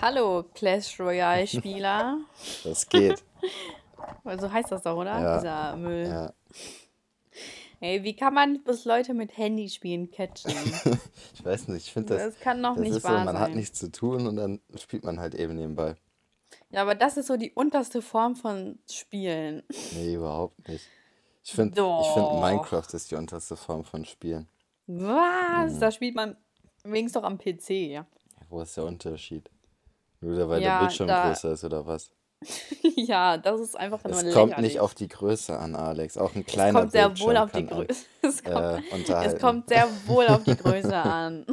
Hallo, Clash Royale-Spieler. Das geht. so heißt das doch, oder? Ja. Dieser Müll. Ja. Ey, wie kann man bis Leute mit Handyspielen catchen? Ich weiß nicht, ich finde das. Das kann doch das nicht ist so, wahr man hat sein. nichts zu tun und dann spielt man halt eben nebenbei. Ja, aber das ist so die unterste Form von Spielen. Nee, überhaupt nicht. Ich finde, finde Minecraft ist die unterste Form von Spielen. Was? Da spielt man wenigstens doch am PC. Ja, Wo ist der Unterschied? Nur weil Ja, der Bildschirm da- größer ist oder was? ja, das ist einfach nur Es lächerlich. kommt nicht auf die Größe an, Alex. Auch ein es kleiner kommt sehr Bildschirm wohl auf die Größe. Es kommt, äh, es kommt sehr wohl auf die Größe an.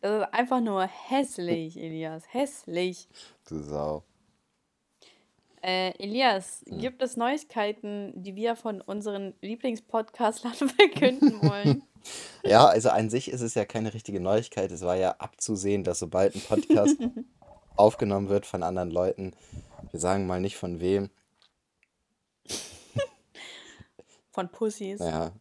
Das ist einfach nur hässlich, Elias. Hässlich. Du Sau. Äh, Elias, Hm. gibt es Neuigkeiten, die wir von unseren Lieblingspodcastlern verkünden wollen? Ja, also an sich ist es ja keine richtige Neuigkeit. Es war ja abzusehen, dass sobald ein Podcast aufgenommen wird von anderen Leuten, wir sagen mal nicht von wem, Von Pussys. ja,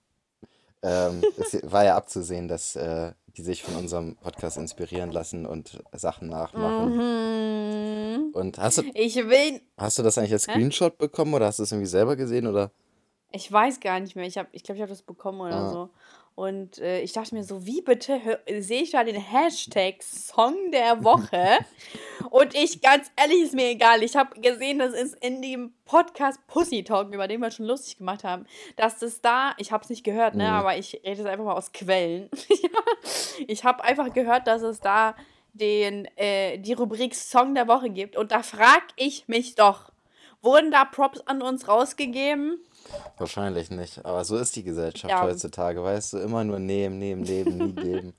ähm, es war ja abzusehen, dass äh, die sich von unserem Podcast inspirieren lassen und Sachen nachmachen. Mhm. Und hast du, Ich will. hast du das eigentlich als Screenshot bekommen oder hast du es irgendwie selber gesehen oder? Ich weiß gar nicht mehr. Ich glaube, ich, glaub, ich habe das bekommen oder Ah. so. Und äh, ich dachte mir so, wie bitte sehe ich da den Hashtag Song der Woche? Und ich, ganz ehrlich, ist mir egal. Ich habe gesehen, das ist in dem Podcast Pussy Talk, über den wir schon lustig gemacht haben, dass das da, ich habe es nicht gehört, ne, Mhm. aber ich rede jetzt einfach mal aus Quellen. ich habe einfach gehört, dass es da den, äh, die Rubrik Song der Woche gibt. Und da frage ich mich doch, wurden da Props an uns rausgegeben? Wahrscheinlich nicht. Aber so ist die Gesellschaft Ja. heutzutage, weißt du, immer nur nehmen, nehmen, nehmen, nie geben.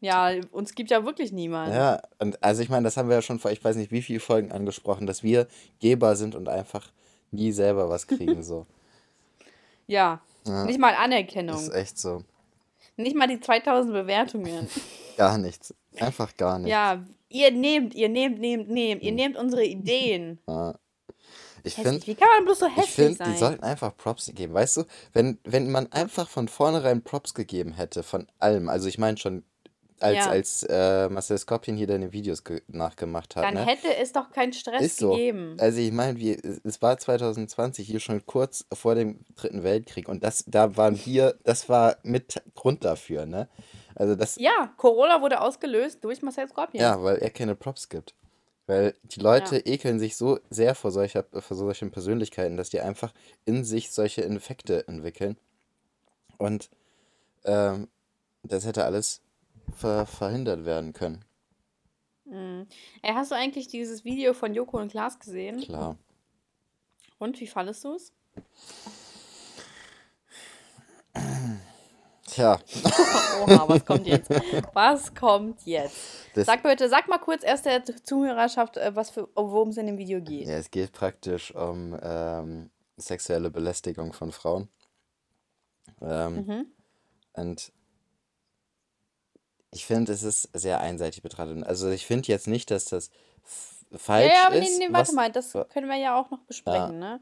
Ja, uns gibt ja wirklich niemand. Ja, und also ich meine, das haben wir ja schon vor, ich weiß nicht wie viele Folgen angesprochen, dass wir Geber sind und einfach nie selber was kriegen, so. Ja. Ja. Nicht mal Anerkennung. Das ist echt so. Nicht mal die 2000 Bewertungen. Gar nichts. Einfach gar nichts. ja, ihr nehmt, ihr nehmt, nehmt, nehmt. Hm. Ihr nehmt unsere Ideen. Ja. Ich finde, Wie kann man bloß so ich hässlich finde, sein? die sollten einfach Props geben. Weißt du, wenn, wenn man einfach von vornherein Props gegeben hätte, von allem, also ich meine schon, als, Ja. als äh, Marcel Skorpion hier deine Videos ge nachgemacht hat, Dann ne? hätte es doch keinen Stress Ist so. gegeben. Also ich meine, es war 2020 hier schon kurz vor dem Dritten Weltkrieg und das, da waren wir, das war mit Grund dafür, ne? Also das, ja, Corona wurde ausgelöst durch Marcel Scorpion. ja, weil er keine Props gibt. Weil die Leute ekeln sich so sehr vor, solcher, vor solchen Persönlichkeiten, dass die einfach in sich solche Infekte entwickeln. Und ähm, das hätte alles ver verhindert werden können. Mhm. Ey, hast du eigentlich dieses Video von Joko und Klaas gesehen? Klar. Und wie fandest du es? Tja, Oha, was kommt jetzt? Was kommt jetzt? das, Sag bitte, sag mal kurz erst der Zuhörerschaft, äh, was für, worum es in dem Video geht. ja, es geht praktisch um ähm, sexuelle Belästigung von Frauen. Ähm, Mhm. Und ich finde, es ist sehr einseitig betrachtet. Also ich finde jetzt nicht, dass das Ja, falsch ja, aber ist. nee, nee, warte was- mal, das können wir ja auch noch besprechen, ne?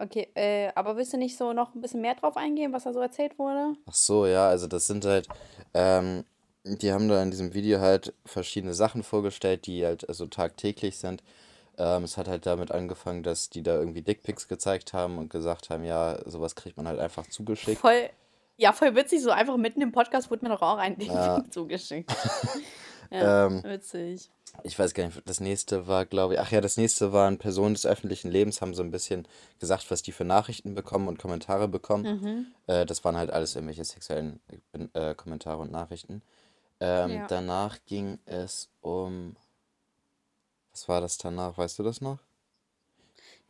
Okay, äh, aber willst du nicht so noch ein bisschen mehr drauf eingehen, was da so erzählt wurde? Ach so, ja, also das sind halt, ähm, die haben da in diesem Video halt verschiedene Sachen vorgestellt, die halt also tagtäglich sind. Ähm, es hat halt damit angefangen, dass die da irgendwie Dickpics gezeigt haben und gesagt haben, ja, sowas kriegt man halt einfach zugeschickt. Voll, ja, voll witzig, so einfach mitten im Podcast wurde mir doch auch ein Ding Ja. zugeschickt. Ja, Ähm, witzig. Ich weiß gar nicht, das nächste war, glaube ich, ach ja, das nächste waren Personen des öffentlichen Lebens, haben so ein bisschen gesagt, was die für Nachrichten bekommen und Kommentare bekommen. Mhm. Äh, das waren halt alles irgendwelche sexuellen äh, Kommentare und Nachrichten. Ähm, Ja. Danach ging es um. Was war das danach? Weißt du das noch?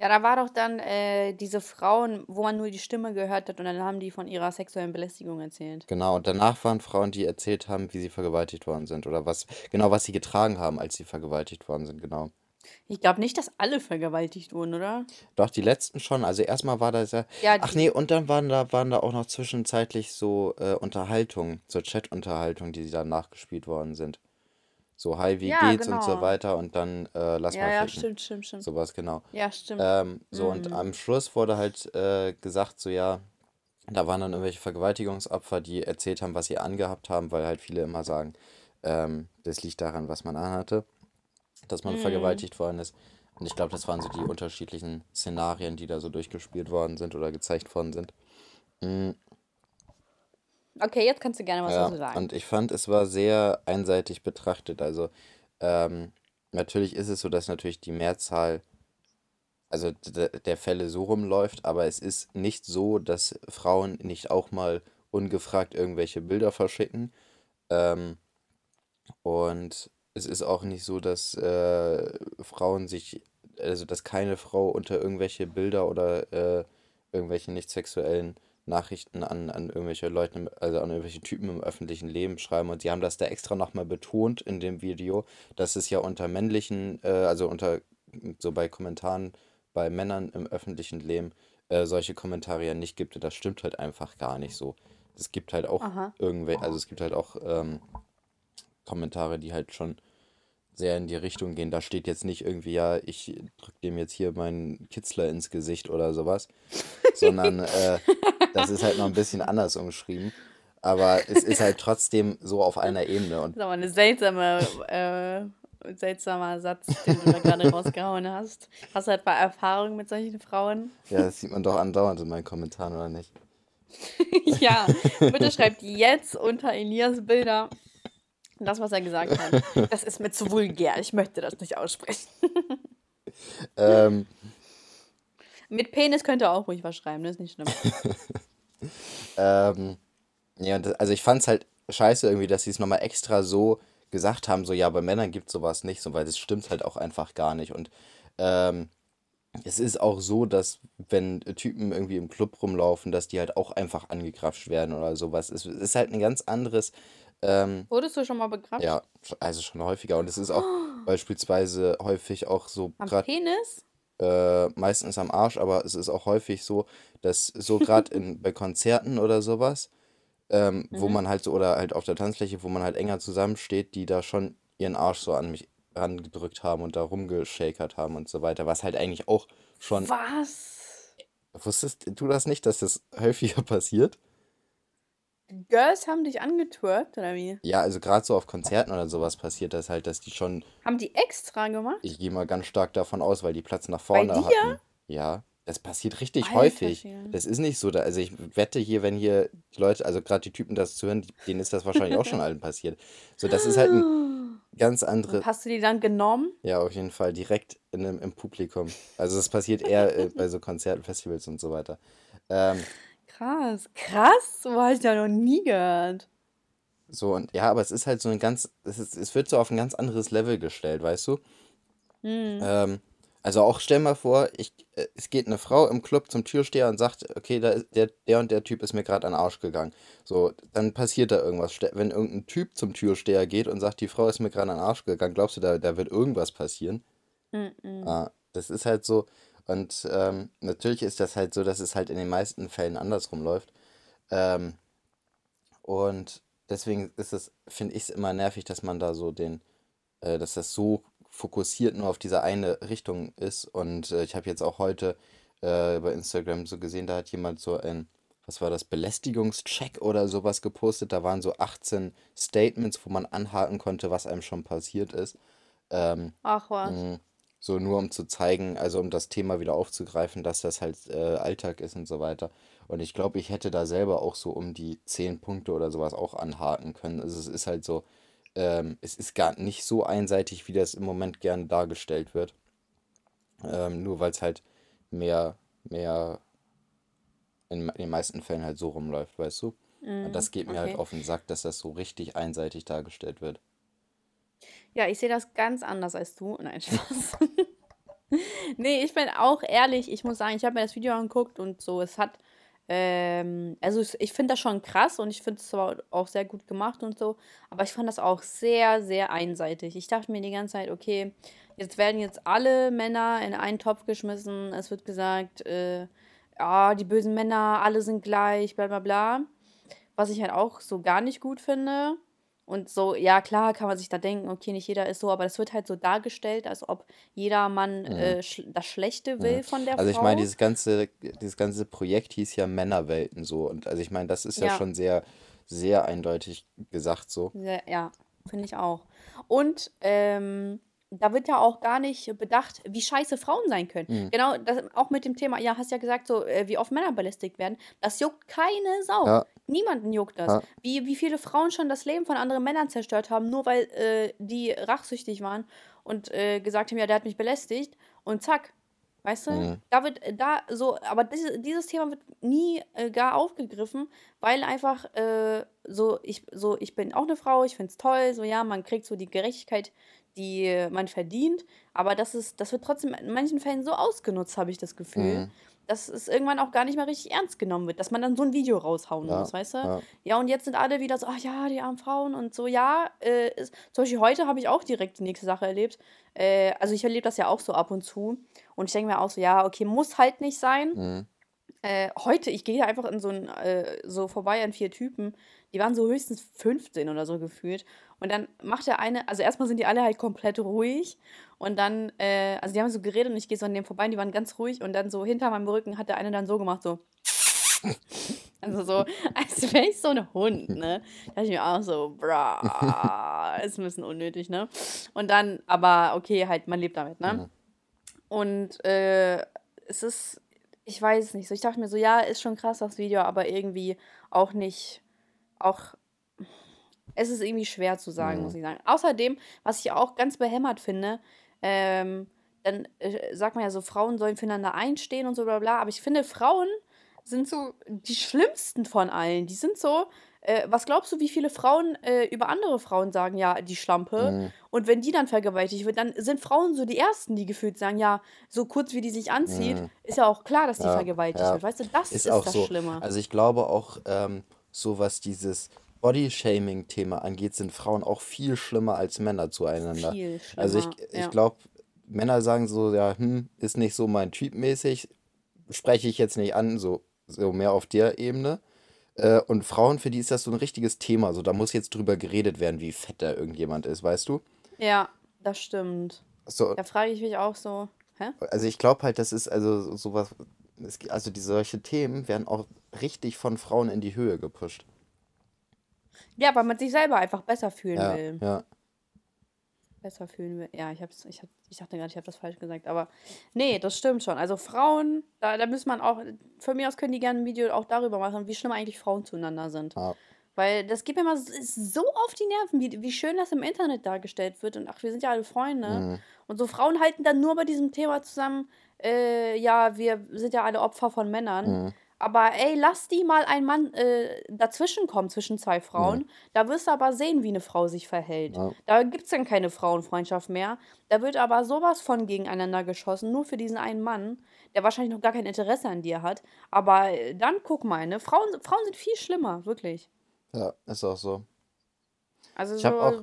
Ja, da war doch dann äh, diese Frauen, wo man nur die Stimme gehört hat und dann haben die von ihrer sexuellen Belästigung erzählt. Genau, und danach waren Frauen, die erzählt haben, wie sie vergewaltigt worden sind oder was, genau, was sie getragen haben, als sie vergewaltigt worden sind, genau. Ich glaube nicht, dass alle vergewaltigt wurden, oder? Doch, die letzten schon. Also erstmal war das ja. Ja, Ach nee, und dann waren da, waren da auch noch zwischenzeitlich so äh, Unterhaltungen, so Chat-Unterhaltungen, die da nachgespielt worden sind. So, hi, wie Ja, geht's und so genau. weiter und dann äh, lass Ja, mal ja, ficken. stimmt, stimmt, stimmt. Sowas, genau. Ja, stimmt. Ähm, so, und Mhm. am Schluss wurde halt äh, gesagt, so ja, da waren dann irgendwelche Vergewaltigungsopfer, die erzählt haben, was sie angehabt haben, weil halt viele immer sagen, ähm, das liegt daran, was man anhatte, dass man mhm. vergewaltigt worden ist. Und ich glaube, das waren so die unterschiedlichen Szenarien, die da so durchgespielt worden sind oder gezeigt worden sind. Mhm. Okay, jetzt kannst du gerne was ja, dazu sagen. Und ich fand, es war sehr einseitig betrachtet. Also ähm, natürlich ist es so, dass natürlich die Mehrzahl, also der Fälle so rumläuft, aber es ist nicht so, dass Frauen nicht auch mal ungefragt irgendwelche Bilder verschicken. Ähm, und es ist auch nicht so, dass äh, Frauen sich, also dass keine Frau unter irgendwelche Bilder oder äh, irgendwelche nicht sexuellen Nachrichten an, an irgendwelche Leute, also an irgendwelche Typen im öffentlichen Leben schreiben. Und sie haben das da extra nochmal betont in dem Video, dass es ja unter männlichen, äh, also unter so bei Kommentaren bei Männern im öffentlichen Leben äh, solche Kommentare ja nicht gibt. Und das stimmt halt einfach gar nicht so. Es gibt halt auch irgendwelche, also es gibt halt auch ähm, Kommentare, die halt schon sehr in die Richtung gehen. Da steht jetzt nicht irgendwie, ja, ich drücke dem jetzt hier meinen Kitzler ins Gesicht oder sowas, sondern äh, das ist halt noch ein bisschen anders umschrieben. Aber es ist halt trotzdem so auf einer Ebene. Und das ist aber eine seltsame, äh, seltsamer Satz, den du da gerade rausgehauen hast. Hast du etwa Erfahrung mit solchen Frauen? Ja, das sieht man doch andauernd in meinen Kommentaren, oder nicht? ja, bitte schreibt jetzt unter Elias Bilder das, was er gesagt hat. Das ist mir zu vulgär. Ich möchte das nicht aussprechen. ähm, Mit Penis könnt ihr auch ruhig was schreiben, das ist nicht schlimm. ähm, ja, also ich fand es halt scheiße irgendwie, dass sie es nochmal extra so gesagt haben, so ja, bei Männern gibt es sowas nicht, so, weil das stimmt halt auch einfach gar nicht. Und ähm, es ist auch so, dass wenn Typen irgendwie im Club rumlaufen, dass die halt auch einfach angegrapscht werden oder sowas. Es ist halt ein ganz anderes ähm, Wurdest du schon mal begrapscht? Ja, also schon häufiger. Und es ist auch oh. beispielsweise häufig auch so. Am grad, Penis? Äh, meistens am Arsch, aber es ist auch häufig so, dass so gerade bei Konzerten oder sowas, ähm, mhm. wo man halt so, oder halt auf der Tanzfläche, wo man halt enger zusammensteht, die da schon ihren Arsch so an mich rangedrückt haben und da rumgeschakert haben und so weiter, was halt eigentlich auch schon. Was? Wusstest du das nicht, dass das häufiger passiert? Girls haben dich angetwerkt, oder wie? Ja, also gerade so auf Konzerten oder sowas passiert das halt, dass die schon. Haben die extra gemacht? Ich gehe mal ganz stark davon aus, weil die Platz nach vorne Bei dir? hatten. Ja, das passiert richtig Alter, häufig. Das ist nicht so, da, also ich wette hier, wenn hier die Leute, also gerade die Typen das zu hören, denen ist das wahrscheinlich auch schon allen passiert. So, das ist halt ein ganz andere. Hast du die dann genommen? Ja, auf jeden Fall, direkt in, im Publikum. Also das passiert eher äh, bei so Konzerten, Festivals und so weiter. Ähm, Krass. Krass, so habe ich ja noch nie gehört. So, und ja, aber es ist halt so ein ganz, es, ist, es wird so auf ein ganz anderes Level gestellt, weißt du? Mhm. Ähm, also auch stell mal vor, ich, äh, es geht eine Frau im Club zum Türsteher und sagt, okay, da ist der, der und der Typ ist mir gerade an den Arsch gegangen. So, dann passiert da irgendwas. Wenn irgendein Typ zum Türsteher geht und sagt, die Frau ist mir gerade an den Arsch gegangen, glaubst du, da, da wird irgendwas passieren? Mhm. Ah, das ist halt so, und ähm, natürlich ist das halt so, dass es halt in den meisten Fällen andersrum läuft. Ähm, und deswegen ist es, finde ich es immer nervig, dass man da so den, äh, dass das so fokussiert nur auf diese eine Richtung ist. Und äh, ich habe jetzt auch heute äh, bei Instagram so gesehen, da hat jemand so ein, was war das, Belästigungscheck oder sowas gepostet. Da waren so 18 Statements, wo man anhaken konnte, was einem schon passiert ist. Ähm, Ach was. So nur um zu zeigen, also um das Thema wieder aufzugreifen, dass das halt äh, Alltag ist und so weiter. Und ich glaube, ich hätte da selber auch so um die zehn Punkte oder sowas auch anhaken können. Also es ist halt so, ähm, es ist gar nicht so einseitig, wie das im Moment gern dargestellt wird. Ähm, nur weil es halt mehr, mehr in, in, den meisten Fällen halt so rumläuft, weißt du? Mm, und das geht mir halt okay. halt auf den Sack, dass das so richtig einseitig dargestellt wird. Ja, ich sehe das ganz anders als du. Nein, Spaß. nee, ich bin auch ehrlich. Ich muss sagen, ich habe mir das Video angeguckt und so, es hat. Ähm, also ich finde das schon krass und ich finde es auch sehr gut gemacht und so. Aber ich fand das auch sehr, sehr einseitig. Ich dachte mir die ganze Zeit, okay, jetzt werden jetzt alle Männer in einen Topf geschmissen. Es wird gesagt, äh, ja, die bösen Männer, alle sind gleich, bla bla bla. Was ich halt auch so gar nicht gut finde. Und so, ja, klar kann man sich da denken, okay, nicht jeder ist so, aber das wird halt so dargestellt, als ob jeder Mann mhm. äh, sch das Schlechte will mhm. von der also Frau. Also ich meine, dieses ganze, dieses ganze Projekt hieß ja Männerwelten so. Und also ich meine, das ist ja, ja schon sehr, sehr eindeutig gesagt so. Sehr, ja. finde ich auch. Und ähm, da wird ja auch gar nicht bedacht, wie scheiße Frauen sein können. Mhm. Genau, das, auch mit dem Thema, ja, hast ja gesagt, so äh, wie oft Männer belästigt werden. Das juckt keine Sau. Ja. Niemanden juckt das. Ja. Wie, wie viele Frauen schon das Leben von anderen Männern zerstört haben, nur weil äh, die rachsüchtig waren und äh, gesagt haben, ja, der hat mich belästigt. Und zack, Weißt du? Mhm. Da wird da so, aber diese, dieses Thema wird nie äh, gar aufgegriffen, weil einfach äh, so, ich, so, ich bin auch eine Frau, ich finde es toll, so ja, man kriegt so die Gerechtigkeit, die man verdient, aber das ist, das wird trotzdem in manchen Fällen so ausgenutzt, habe ich das Gefühl, Mhm. dass es irgendwann auch gar nicht mehr richtig ernst genommen wird, dass man dann so ein Video raushauen Ja, muss, weißt du? ja. Ja, und jetzt sind alle wieder so, ach ja, die armen Frauen und so, ja, äh, ist, zum Beispiel heute habe ich auch direkt die nächste Sache erlebt. Äh, also ich erlebe das ja auch so ab und zu. Und ich denke mir auch so, ja, okay, muss halt nicht sein. Mhm. Äh, heute, ich gehe einfach in so ein, äh, so vorbei an vier Typen, die waren so höchstens 15 oder so gefühlt. Und dann macht der eine, also erstmal sind die alle halt komplett ruhig. Und dann, äh, also die haben so geredet und ich gehe so an dem vorbei und die waren ganz ruhig. Und dann so hinter meinem Rücken hat der eine dann so gemacht, so. Also so, als wäre ich so ein Hund, ne? Da dachte ich mir auch so, bra, ist ein bisschen unnötig, ne? Und dann, aber okay, halt, man lebt damit, ne? Und äh, es ist, ich weiß es nicht so. Ich dachte mir so, ja, ist schon krass das Video, aber irgendwie auch nicht, auch, es ist irgendwie schwer zu sagen, Mhm. muss ich sagen. Außerdem, was ich auch ganz behämmert finde, ähm, dann äh, sagt man ja so, Frauen sollen füreinander einstehen und so bla bla, aber ich finde, Frauen sind so die schlimmsten von allen. Die sind so, äh, was glaubst du, wie viele Frauen äh, über andere Frauen sagen, ja, die Schlampe? Mhm. Und wenn die dann vergewaltigt wird, dann sind Frauen so die Ersten, die gefühlt sagen, ja, so kurz wie die sich anzieht, Mhm. ist ja auch klar, dass die Ja, vergewaltigt ja. wird. Weißt du, das Ist ist, auch das so. Schlimme. Also ich glaube auch, ähm, so was dieses Body-Shaming-Thema angeht, sind Frauen auch viel schlimmer als Männer zueinander. Viel schlimmer. Also ich, ich ja. glaube, Männer sagen so, ja, hm, ist nicht so mein Typ mäßig, spreche ich jetzt nicht an, so, so mehr auf der Ebene. Äh, und Frauen, für die ist das so ein richtiges Thema. So, da muss jetzt drüber geredet werden, wie fett da irgendjemand ist, weißt du? ja, das stimmt. So, Da frage ich mich auch so, hä? also ich glaube halt, das ist also so- sowas, es, also die solche Themen werden auch richtig von Frauen in die Höhe gepusht. Ja, weil man sich selber einfach besser fühlen Ja, will. ja. Besser fühlen will. Ja, ich, hab's, ich, hab, ich dachte gerade, ich habe das falsch gesagt. Aber nee, das stimmt schon. Also Frauen, da, da muss man auch, von mir aus können die gerne ein Video auch darüber machen, wie schlimm eigentlich Frauen zueinander sind. ja. Weil das geht mir immer so auf die Nerven, wie, wie schön das im Internet dargestellt wird. Und ach, wir sind ja alle Freunde. Mhm. Und so Frauen halten dann nur bei diesem Thema zusammen, äh, ja, wir sind ja alle Opfer von Männern. Mhm. Aber ey, lass die mal ein Mann äh, dazwischen kommen, zwischen zwei Frauen. Da wirst du aber sehen, wie eine Frau sich verhält. Ja. Da gibt es dann keine Frauenfreundschaft mehr. Da wird aber sowas von gegeneinander geschossen, nur für diesen einen Mann, der wahrscheinlich noch gar kein Interesse an dir hat. Aber äh, dann guck mal, ne? Frauen, Frauen sind viel schlimmer, wirklich. Ja, ist auch so. Also Ich so. habe auch,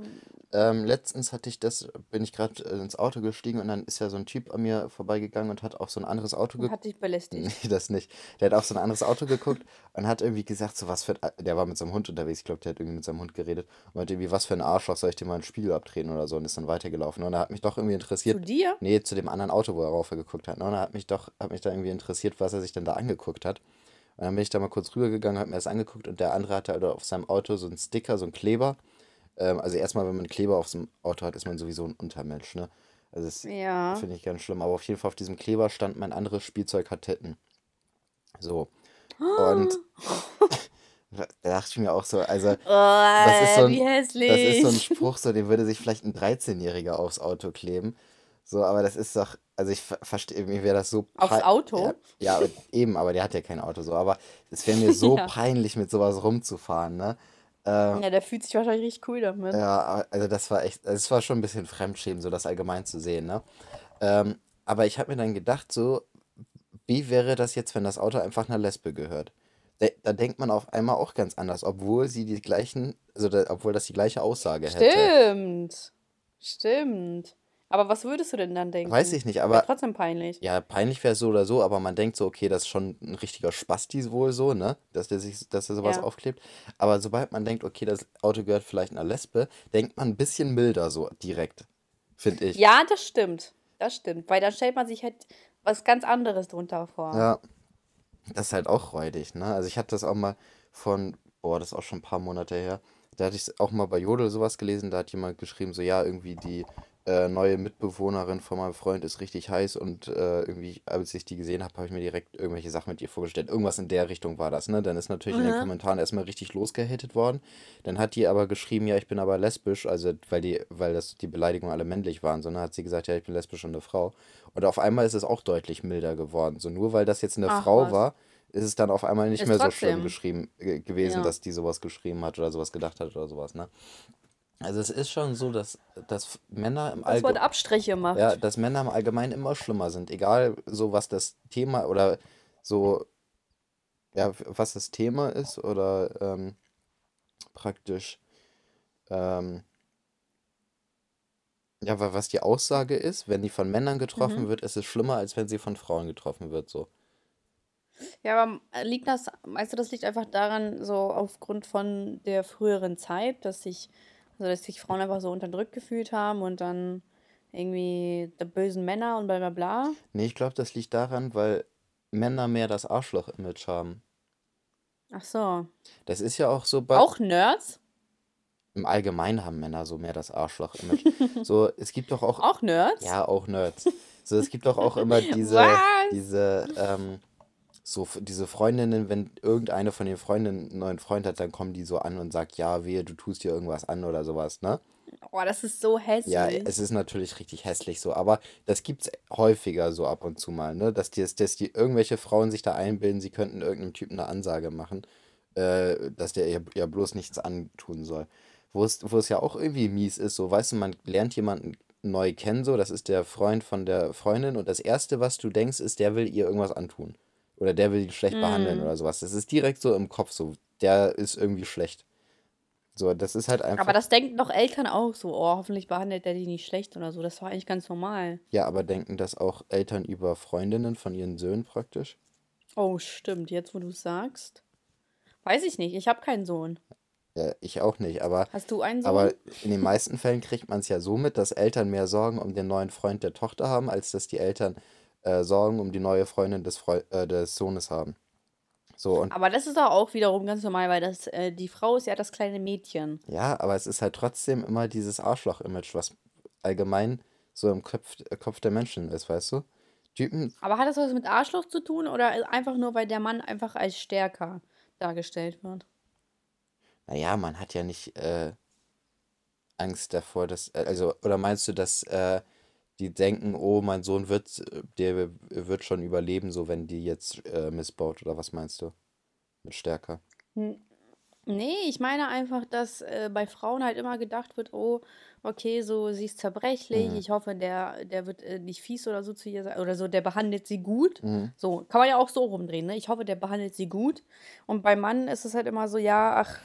ähm, letztens hatte ich das, bin ich gerade äh, ins Auto gestiegen und dann ist ja so ein Typ an mir vorbeigegangen und hat auf so ein anderes Auto geguckt. hat dich belästigt. Nee, das nicht. Der hat auf so ein anderes Auto geguckt und hat irgendwie gesagt, so was für ein, der war mit seinem Hund unterwegs, ich glaube, der hat irgendwie mit seinem Hund geredet und meinte irgendwie, was für ein Arschloch, soll ich dir mal ein Spiegel abtreten oder so und ist dann weitergelaufen. Und er hat mich doch irgendwie Zu interessiert, dir? nee, zu dem anderen Auto, worauf er geguckt hat. Ne? Und er hat mich doch, hat mich da irgendwie interessiert, was er sich denn da angeguckt hat. Und dann bin ich da mal kurz rübergegangen, habe mir das angeguckt und der andere hatte halt auf seinem Auto so einen Sticker, so einen Kleber. Ähm, also erstmal, wenn man Kleber auf dem Auto hat, ist man sowieso ein Untermensch, ne? Also das Ja. finde ich ganz schlimm. Aber auf jeden Fall auf diesem Kleber stand mein anderes Spielzeug hat Titten. So. Und da dachte ich mir auch so, also Oh, das ist so ein, wie hässlich. das ist so ein Spruch, so den würde sich vielleicht ein 13-Jähriger aufs Auto kleben. So, aber das ist doch, also ich ver- verstehe, mir wäre das so Aufs Auto? Ja, ja, eben, aber der hat ja kein Auto so. Aber es wäre mir so Ja. peinlich, mit sowas rumzufahren, ne? Ähm, ja, der fühlt sich wahrscheinlich richtig cool damit. ja, also das war echt, also es war schon ein bisschen Fremdschämen, so das allgemein zu sehen, ne? Ähm, aber ich habe mir dann gedacht, so, wie wäre das jetzt, wenn das Auto einfach einer Lesbe gehört? Da, da denkt man auf einmal auch ganz anders, obwohl sie die gleichen, also da, obwohl das die gleiche Aussage hätte. Stimmt. Stimmt. Aber was würdest du denn dann denken? Weiß ich nicht, aber trotzdem peinlich. ja, peinlich wäre es so oder so, aber man denkt so, okay, das ist schon ein richtiger Spasti wohl so, ne? Dass der sich, dass er sowas Ja. aufklebt. Aber sobald man denkt, okay, das Auto gehört vielleicht einer Lesbe, denkt man ein bisschen milder so direkt, finde ich. Ja, das stimmt. Das stimmt. Weil dann stellt man sich halt was ganz anderes drunter vor. Ja, das ist halt auch räudig, ne? Also ich hatte das auch mal von, boah, das ist auch schon ein paar Monate her. da hatte ich auch mal bei Jodel sowas gelesen, da hat jemand geschrieben, so ja, irgendwie die äh, neue Mitbewohnerin von meinem Freund ist richtig heiß und äh, irgendwie, als ich die gesehen habe, habe ich mir direkt irgendwelche Sachen mit ihr vorgestellt. Irgendwas in der Richtung war das, ne? Dann ist natürlich in den Mhm. Kommentaren erstmal richtig losgehatet worden. Dann hat die aber geschrieben, ja, ich bin aber lesbisch, also weil die, weil das die Beleidigungen alle männlich waren, sondern hat sie gesagt, ja, ich bin lesbisch und eine Frau. Und auf einmal ist es auch deutlich milder geworden. So nur weil das jetzt eine Ach Frau was. war, ist es dann auf einmal nicht Ist mehr so schlimm trotzdem. geschrieben äh, gewesen, Ja. dass die sowas geschrieben hat oder sowas gedacht hat oder sowas, ne? Also es ist schon so, dass, dass Männer im Das Wort Allgemeinen Abstriche macht. ja, dass Männer im Allgemeinen immer schlimmer sind, egal so was das Thema oder so, ja, was das Thema ist oder ähm, praktisch, ähm, ja, wa- was die Aussage ist, wenn die von Männern getroffen Mhm. wird, ist es schlimmer, als wenn sie von Frauen getroffen wird, so. Ja, aber äh, liegt das, meinst du, das liegt einfach daran, so aufgrund von der früheren Zeit, dass sich, also dass sich Frauen einfach so unterdrückt gefühlt haben und dann irgendwie die bösen Männer und bla bla bla? Nee, ich glaube, das liegt daran, weil Männer mehr das Arschloch-Image haben. Ach so. Das ist ja auch so bei, Auch Nerds? im Allgemeinen haben Männer so mehr das Arschloch-Image. So, es gibt doch auch Auch Nerds? Ja, auch Nerds. So, es gibt doch auch immer diese, diese, ähm, so diese Freundinnen, wenn irgendeine von den Freundinnen einen neuen Freund hat, dann kommen die so an und sagt, ja, wehe, du tust dir irgendwas an oder sowas, ne? Oh, das ist so hässlich. Ja, es ist natürlich richtig hässlich so, aber das gibt's häufiger so ab und zu mal, ne? Dass die, dass die irgendwelche Frauen sich da einbilden, sie könnten irgendeinem Typen eine Ansage machen, äh, dass der ihr ja bloß nichts antun soll. Wo es, wo es ja auch irgendwie mies ist, so, weißt du, man lernt jemanden neu kennen, so, das ist der Freund von der Freundin und das Erste, was du denkst, ist, der will ihr irgendwas antun. Oder der will die schlecht behandeln Mm. oder sowas. Das ist direkt so im Kopf so, der ist irgendwie schlecht. So, das ist halt einfach. Aber das denken doch Eltern auch so. Oh, hoffentlich behandelt der die nicht schlecht oder so. Das war eigentlich ganz normal. Ja, aber denken das auch Eltern über Freundinnen von ihren Söhnen praktisch? Oh, stimmt. Jetzt, wo du es sagst. Weiß ich nicht. Ich habe keinen Sohn. Ja, ich auch nicht, aber, Hast du einen Sohn? aber in den meisten Fällen kriegt man es ja so mit, dass Eltern mehr Sorgen um den neuen Freund der Tochter haben, als dass die Eltern äh, Sorgen um die neue Freundin des, Freu äh, des Sohnes haben. So, und Aber das ist doch auch wiederum ganz normal, weil das, äh, die Frau ist ja das kleine Mädchen. ja, aber es ist halt trotzdem immer dieses Arschloch-Image, was allgemein so im Kopf, äh, Kopf der Menschen ist, weißt du? Typen, Aber hat das was mit Arschloch zu tun oder einfach nur, weil der Mann einfach als stärker dargestellt wird? naja, man hat ja nicht äh, Angst davor, dass, äh, also, oder meinst du, dass äh, die denken, oh, mein Sohn wird, der wird schon überleben, so wenn die jetzt äh, missbaut, oder was meinst du? Mit stärker. N- Nee, ich meine einfach, dass äh, bei Frauen halt immer gedacht wird, oh, okay, so sie ist zerbrechlich, Mhm. ich hoffe, der, der wird äh, nicht fies oder so zu ihr sein, oder so, der behandelt sie gut. Mhm. So, kann man ja auch so rumdrehen, ne? Ich hoffe, der behandelt sie gut. Und beim Mann ist es halt immer so, ja, ach,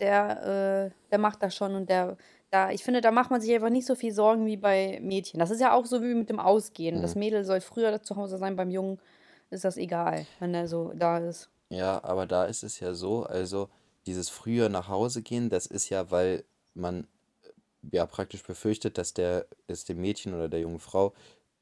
der, äh, der macht das schon und der, da, ich finde, da macht man sich einfach nicht so viel Sorgen wie bei Mädchen. Das ist ja auch so wie mit dem Ausgehen. Das Mhm. Mädel soll früher zu Hause sein, beim Jungen ist das egal, wenn er so da ist. Ja, aber da ist es ja so, also dieses frühe nach Hause gehen, das ist ja, weil man äh, ja praktisch befürchtet, dass der, dass dem Mädchen oder der jungen Frau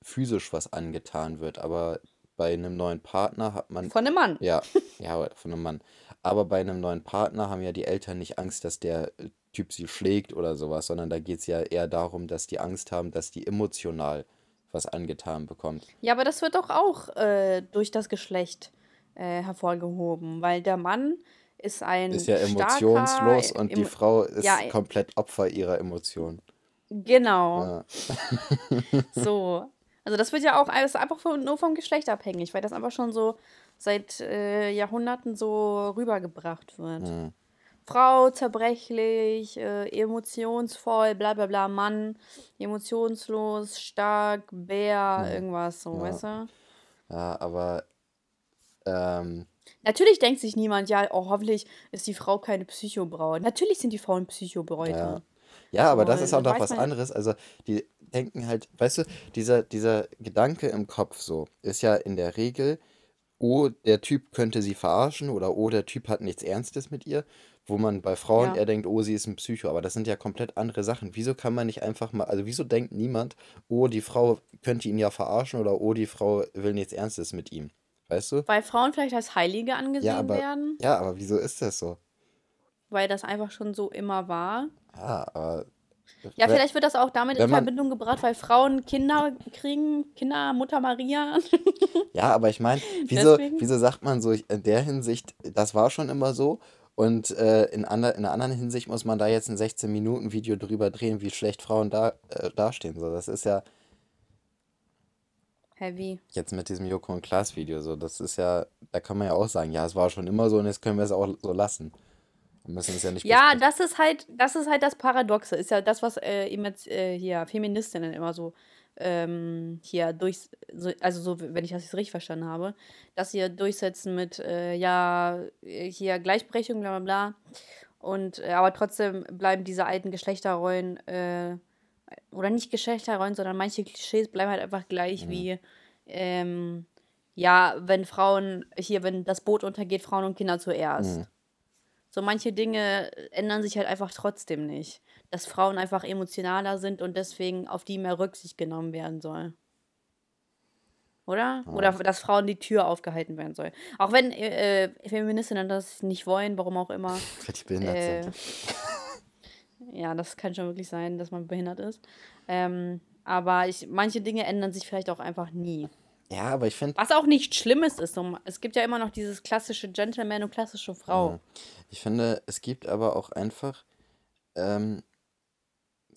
physisch was angetan wird. Aber bei einem neuen Partner hat man Von einem Mann. Ja, ja, von einem Mann. Aber bei einem neuen Partner haben ja die Eltern nicht Angst, dass der äh, Typ sie schlägt oder sowas, sondern da geht es ja eher darum, dass die Angst haben, dass die emotional was angetan bekommt. Ja, aber das wird doch auch äh, durch das Geschlecht äh, hervorgehoben, weil der Mann ist ein Ist ja starker, emotionslos und die emo- Frau ist ja, komplett Opfer ihrer Emotionen. genau, Ja. so. Also das wird ja auch alles einfach von, nur vom Geschlecht abhängig, weil das einfach schon so seit äh, Jahrhunderten so rübergebracht wird. Mhm. Frau zerbrechlich, äh, emotionsvoll, bla bla bla, Mann, emotionslos, stark, Bär, Mhm. irgendwas so, Ja. weißt du? Ja, aber ähm, Natürlich denkt sich niemand, ja, oh, hoffentlich ist die Frau keine Psychobraut. Natürlich sind die Frauen ja. Psychobräuter. Ja, aber das ist auch noch was anderes. Also, die denken halt, weißt du, dieser, dieser Gedanke im Kopf so ist ja in der Regel, oh, der Typ könnte sie verarschen oder oh, der Typ hat nichts Ernstes mit ihr, wo man bei Frauen Ja. eher denkt, oh, sie ist ein Psycho, aber das sind ja komplett andere Sachen. Wieso kann man nicht einfach mal, also wieso denkt niemand, oh, die Frau könnte ihn ja verarschen oder oh, die Frau will nichts Ernstes mit ihm? Weißt du? Weil Frauen vielleicht als Heilige Ja, angesehen aber, werden. ja, aber wieso ist das so? weil das einfach schon so immer war. Ja, aber. Ja, vielleicht wird das auch damit in wenn man- Verbindung gebracht, weil Frauen Kinder kriegen, Kinder, Mutter Maria. Ja, aber ich meine, wieso, Deswegen? wieso sagt man so, in der Hinsicht, das war schon immer so und äh, in, ander, in einer anderen Hinsicht muss man da jetzt ein 16-Minuten-Video drüber drehen, wie schlecht Frauen da äh, dastehen. So, das ist ja Heavy. jetzt mit diesem Joko und Klaas Video so, das ist ja, da kann man ja auch sagen, ja, es war schon immer so und jetzt können wir es auch so lassen. Wir müssen es ja nicht Ja, das ist halt, das ist halt das Paradoxe. Ist ja das, was äh, eben jetzt äh, hier Feministinnen immer so ähm, hier durch, so, also so, wenn ich das jetzt richtig verstanden habe, dass sie durchsetzen mit, äh, ja, äh, hier Gleichberechtigung, bla bla bla. Und äh, aber trotzdem bleiben diese alten Geschlechterrollen, äh, oder nicht Geschlechterrollen, sondern manche Klischees bleiben halt einfach gleich wie, ähm, ja, wenn Frauen, hier, wenn das Boot untergeht, Frauen und Kinder zuerst. Mhm. So manche Dinge ändern sich halt einfach trotzdem nicht. Dass Frauen einfach emotionaler sind und deswegen auf die mehr Rücksicht genommen werden soll. Oder? Oder dass Frauen die Tür aufgehalten werden soll. Auch wenn äh, Feministinnen das nicht wollen, warum auch immer. Weil die behindert Äh, sind. ja, das kann schon wirklich sein, dass man behindert ist. Ähm, aber ich, manche Dinge ändern sich vielleicht auch einfach nie. Ja, aber ich finde, Was auch nicht Schlimmes ist. Es gibt ja immer noch dieses klassische Gentleman und klassische Frau. ich finde, es gibt aber auch einfach ähm,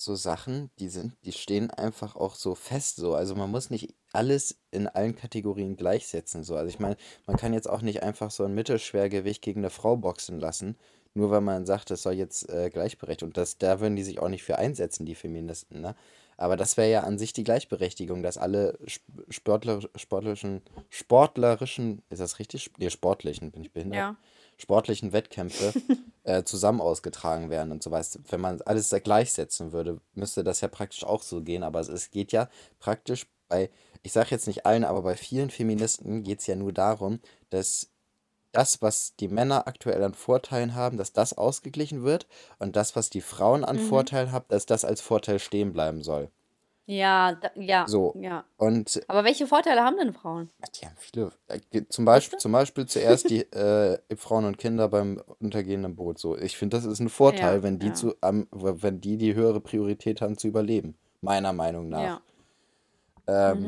so Sachen, die sind, die stehen einfach auch so fest so. Also man muss nicht alles in allen Kategorien gleichsetzen so. Also ich meine, man kann jetzt auch nicht einfach so ein Mittelschwergewicht gegen eine Frau boxen lassen, nur weil man sagt, es soll jetzt äh, gleichberechtigt. Und das, da würden die sich auch nicht für einsetzen, die Feministen, ne? Aber das wäre ja an sich die Gleichberechtigung, dass alle Sp- Sportler, sportlerischen, sportlerischen, ist das richtig? Nee, sportlichen, bin ich behindert? Ja. sportlichen Wettkämpfe äh, zusammen ausgetragen werden und so weiter. Wenn man alles gleichsetzen würde, müsste das ja praktisch auch so gehen. Aber es, es geht ja praktisch bei, ich sage jetzt nicht allen, aber bei vielen Feministen geht es ja nur darum, dass das, was die Männer aktuell an Vorteilen haben, dass das ausgeglichen wird und das, was die Frauen an Vorteilen haben, dass das als Vorteil stehen bleiben soll. Ja, da, ja. So. Ja. Und Aber welche Vorteile haben denn Frauen? die haben viele. äh, ge- Zum Beispiel, zum Beispiel zuerst die äh, Frauen und Kinder beim untergehenden Boot. So, ich finde, das ist ein Vorteil, Ja, wenn die ja. zu, am, wenn die die höhere Priorität haben zu überleben. Meiner Meinung nach. Ja. Ähm,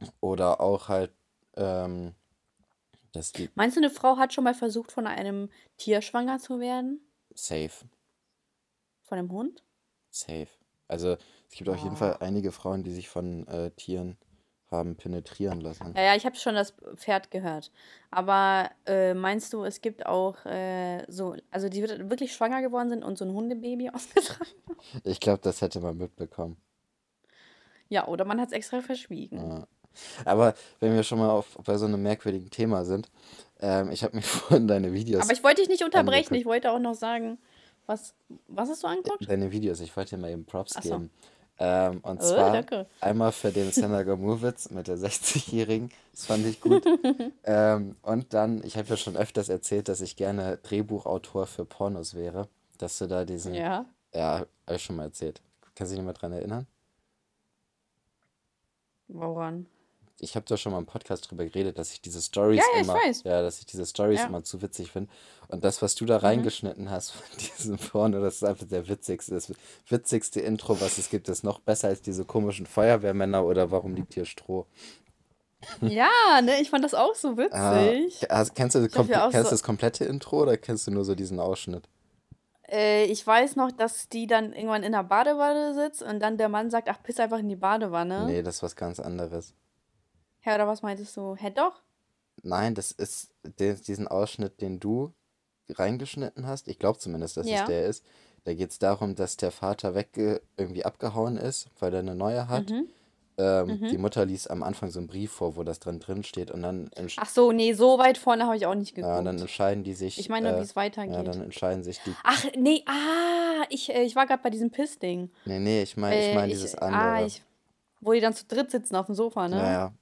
Mhm. Oder auch halt, ähm, Meinst du, eine Frau hat schon mal versucht, von einem Tier schwanger zu werden? safe, Von einem Hund? safe. Also es gibt auf jeden Oh. Fall einige Frauen, die sich von äh, Tieren haben penetrieren lassen. Ja, ja, ich habe schon das Pferd gehört. Aber äh, meinst du, es gibt auch äh, so, also die wird- wirklich schwanger geworden sind und so ein Hundebaby ausgetragen? Ich glaube, das hätte man mitbekommen. Ja, oder man hat es extra verschwiegen. Ja. Aber wenn wir schon mal auf, bei so einem merkwürdigen Thema sind, ähm, ich habe mir vorhin deine Videos, Aber ich wollte dich nicht unterbrechen. angeguckt. Ich wollte auch noch sagen, was, was hast du angeguckt? deine Videos, ich wollte dir mal eben Props so. geben. Ähm, und Oh, zwar danke. einmal für den Sender Gamurwitz mit der 60-Jährigen, das fand ich gut. ähm, und dann, ich habe ja schon öfters erzählt, dass ich gerne Drehbuchautor für Pornos wäre, dass du da diesen, Ja. ja, habe ich schon mal erzählt. Kannst du dich noch mal dran erinnern? Woran? Ich habe da schon mal im Podcast drüber geredet, dass ich diese Stories Ja, ja, immer, ja, dass ich diese Stories Ja. Mhm. immer zu witzig finde. Und das, was du da reingeschnitten hast von diesem Porno, das ist einfach der witzigste, das witzigste Intro, was es gibt, ist noch besser als diese komischen Feuerwehrmänner oder warum liegt hier Stroh? Ja, ne, ich fand das auch so Ah, witzig. hast, kennst du, das komple- kennst du so- das komplette Intro oder kennst du nur so diesen Ausschnitt? Äh, ich weiß noch, dass die dann irgendwann in der Badewanne sitzt und dann der Mann sagt, ach, piss einfach in die Badewanne. Nee, das ist was ganz anderes. Hä, oder was meintest du? Hä, doch? Nein, das ist der, diesen Ausschnitt, den du reingeschnitten hast. Ich glaube zumindest, dass Ja. es der ist. Da geht es darum, dass der Vater weg irgendwie abgehauen ist, weil er eine neue hat. Mhm. Ähm, Die Mutter liest am Anfang so einen Brief vor, wo das drin drin steht. Und dann, Ach so, nee, so weit vorne habe ich auch nicht ja, und dann geguckt. entscheiden die sich. Ich meine äh, wie es weitergeht. Ja, dann entscheiden sich die. Ach, nee, ah, ich, äh, ich war gerade bei diesem Piss-Ding. Nee, nee, ich meine ich Äh, mein dieses Ah, andere. ich, wo die dann zu dritt sitzen auf dem Sofa, ne? ja, ja,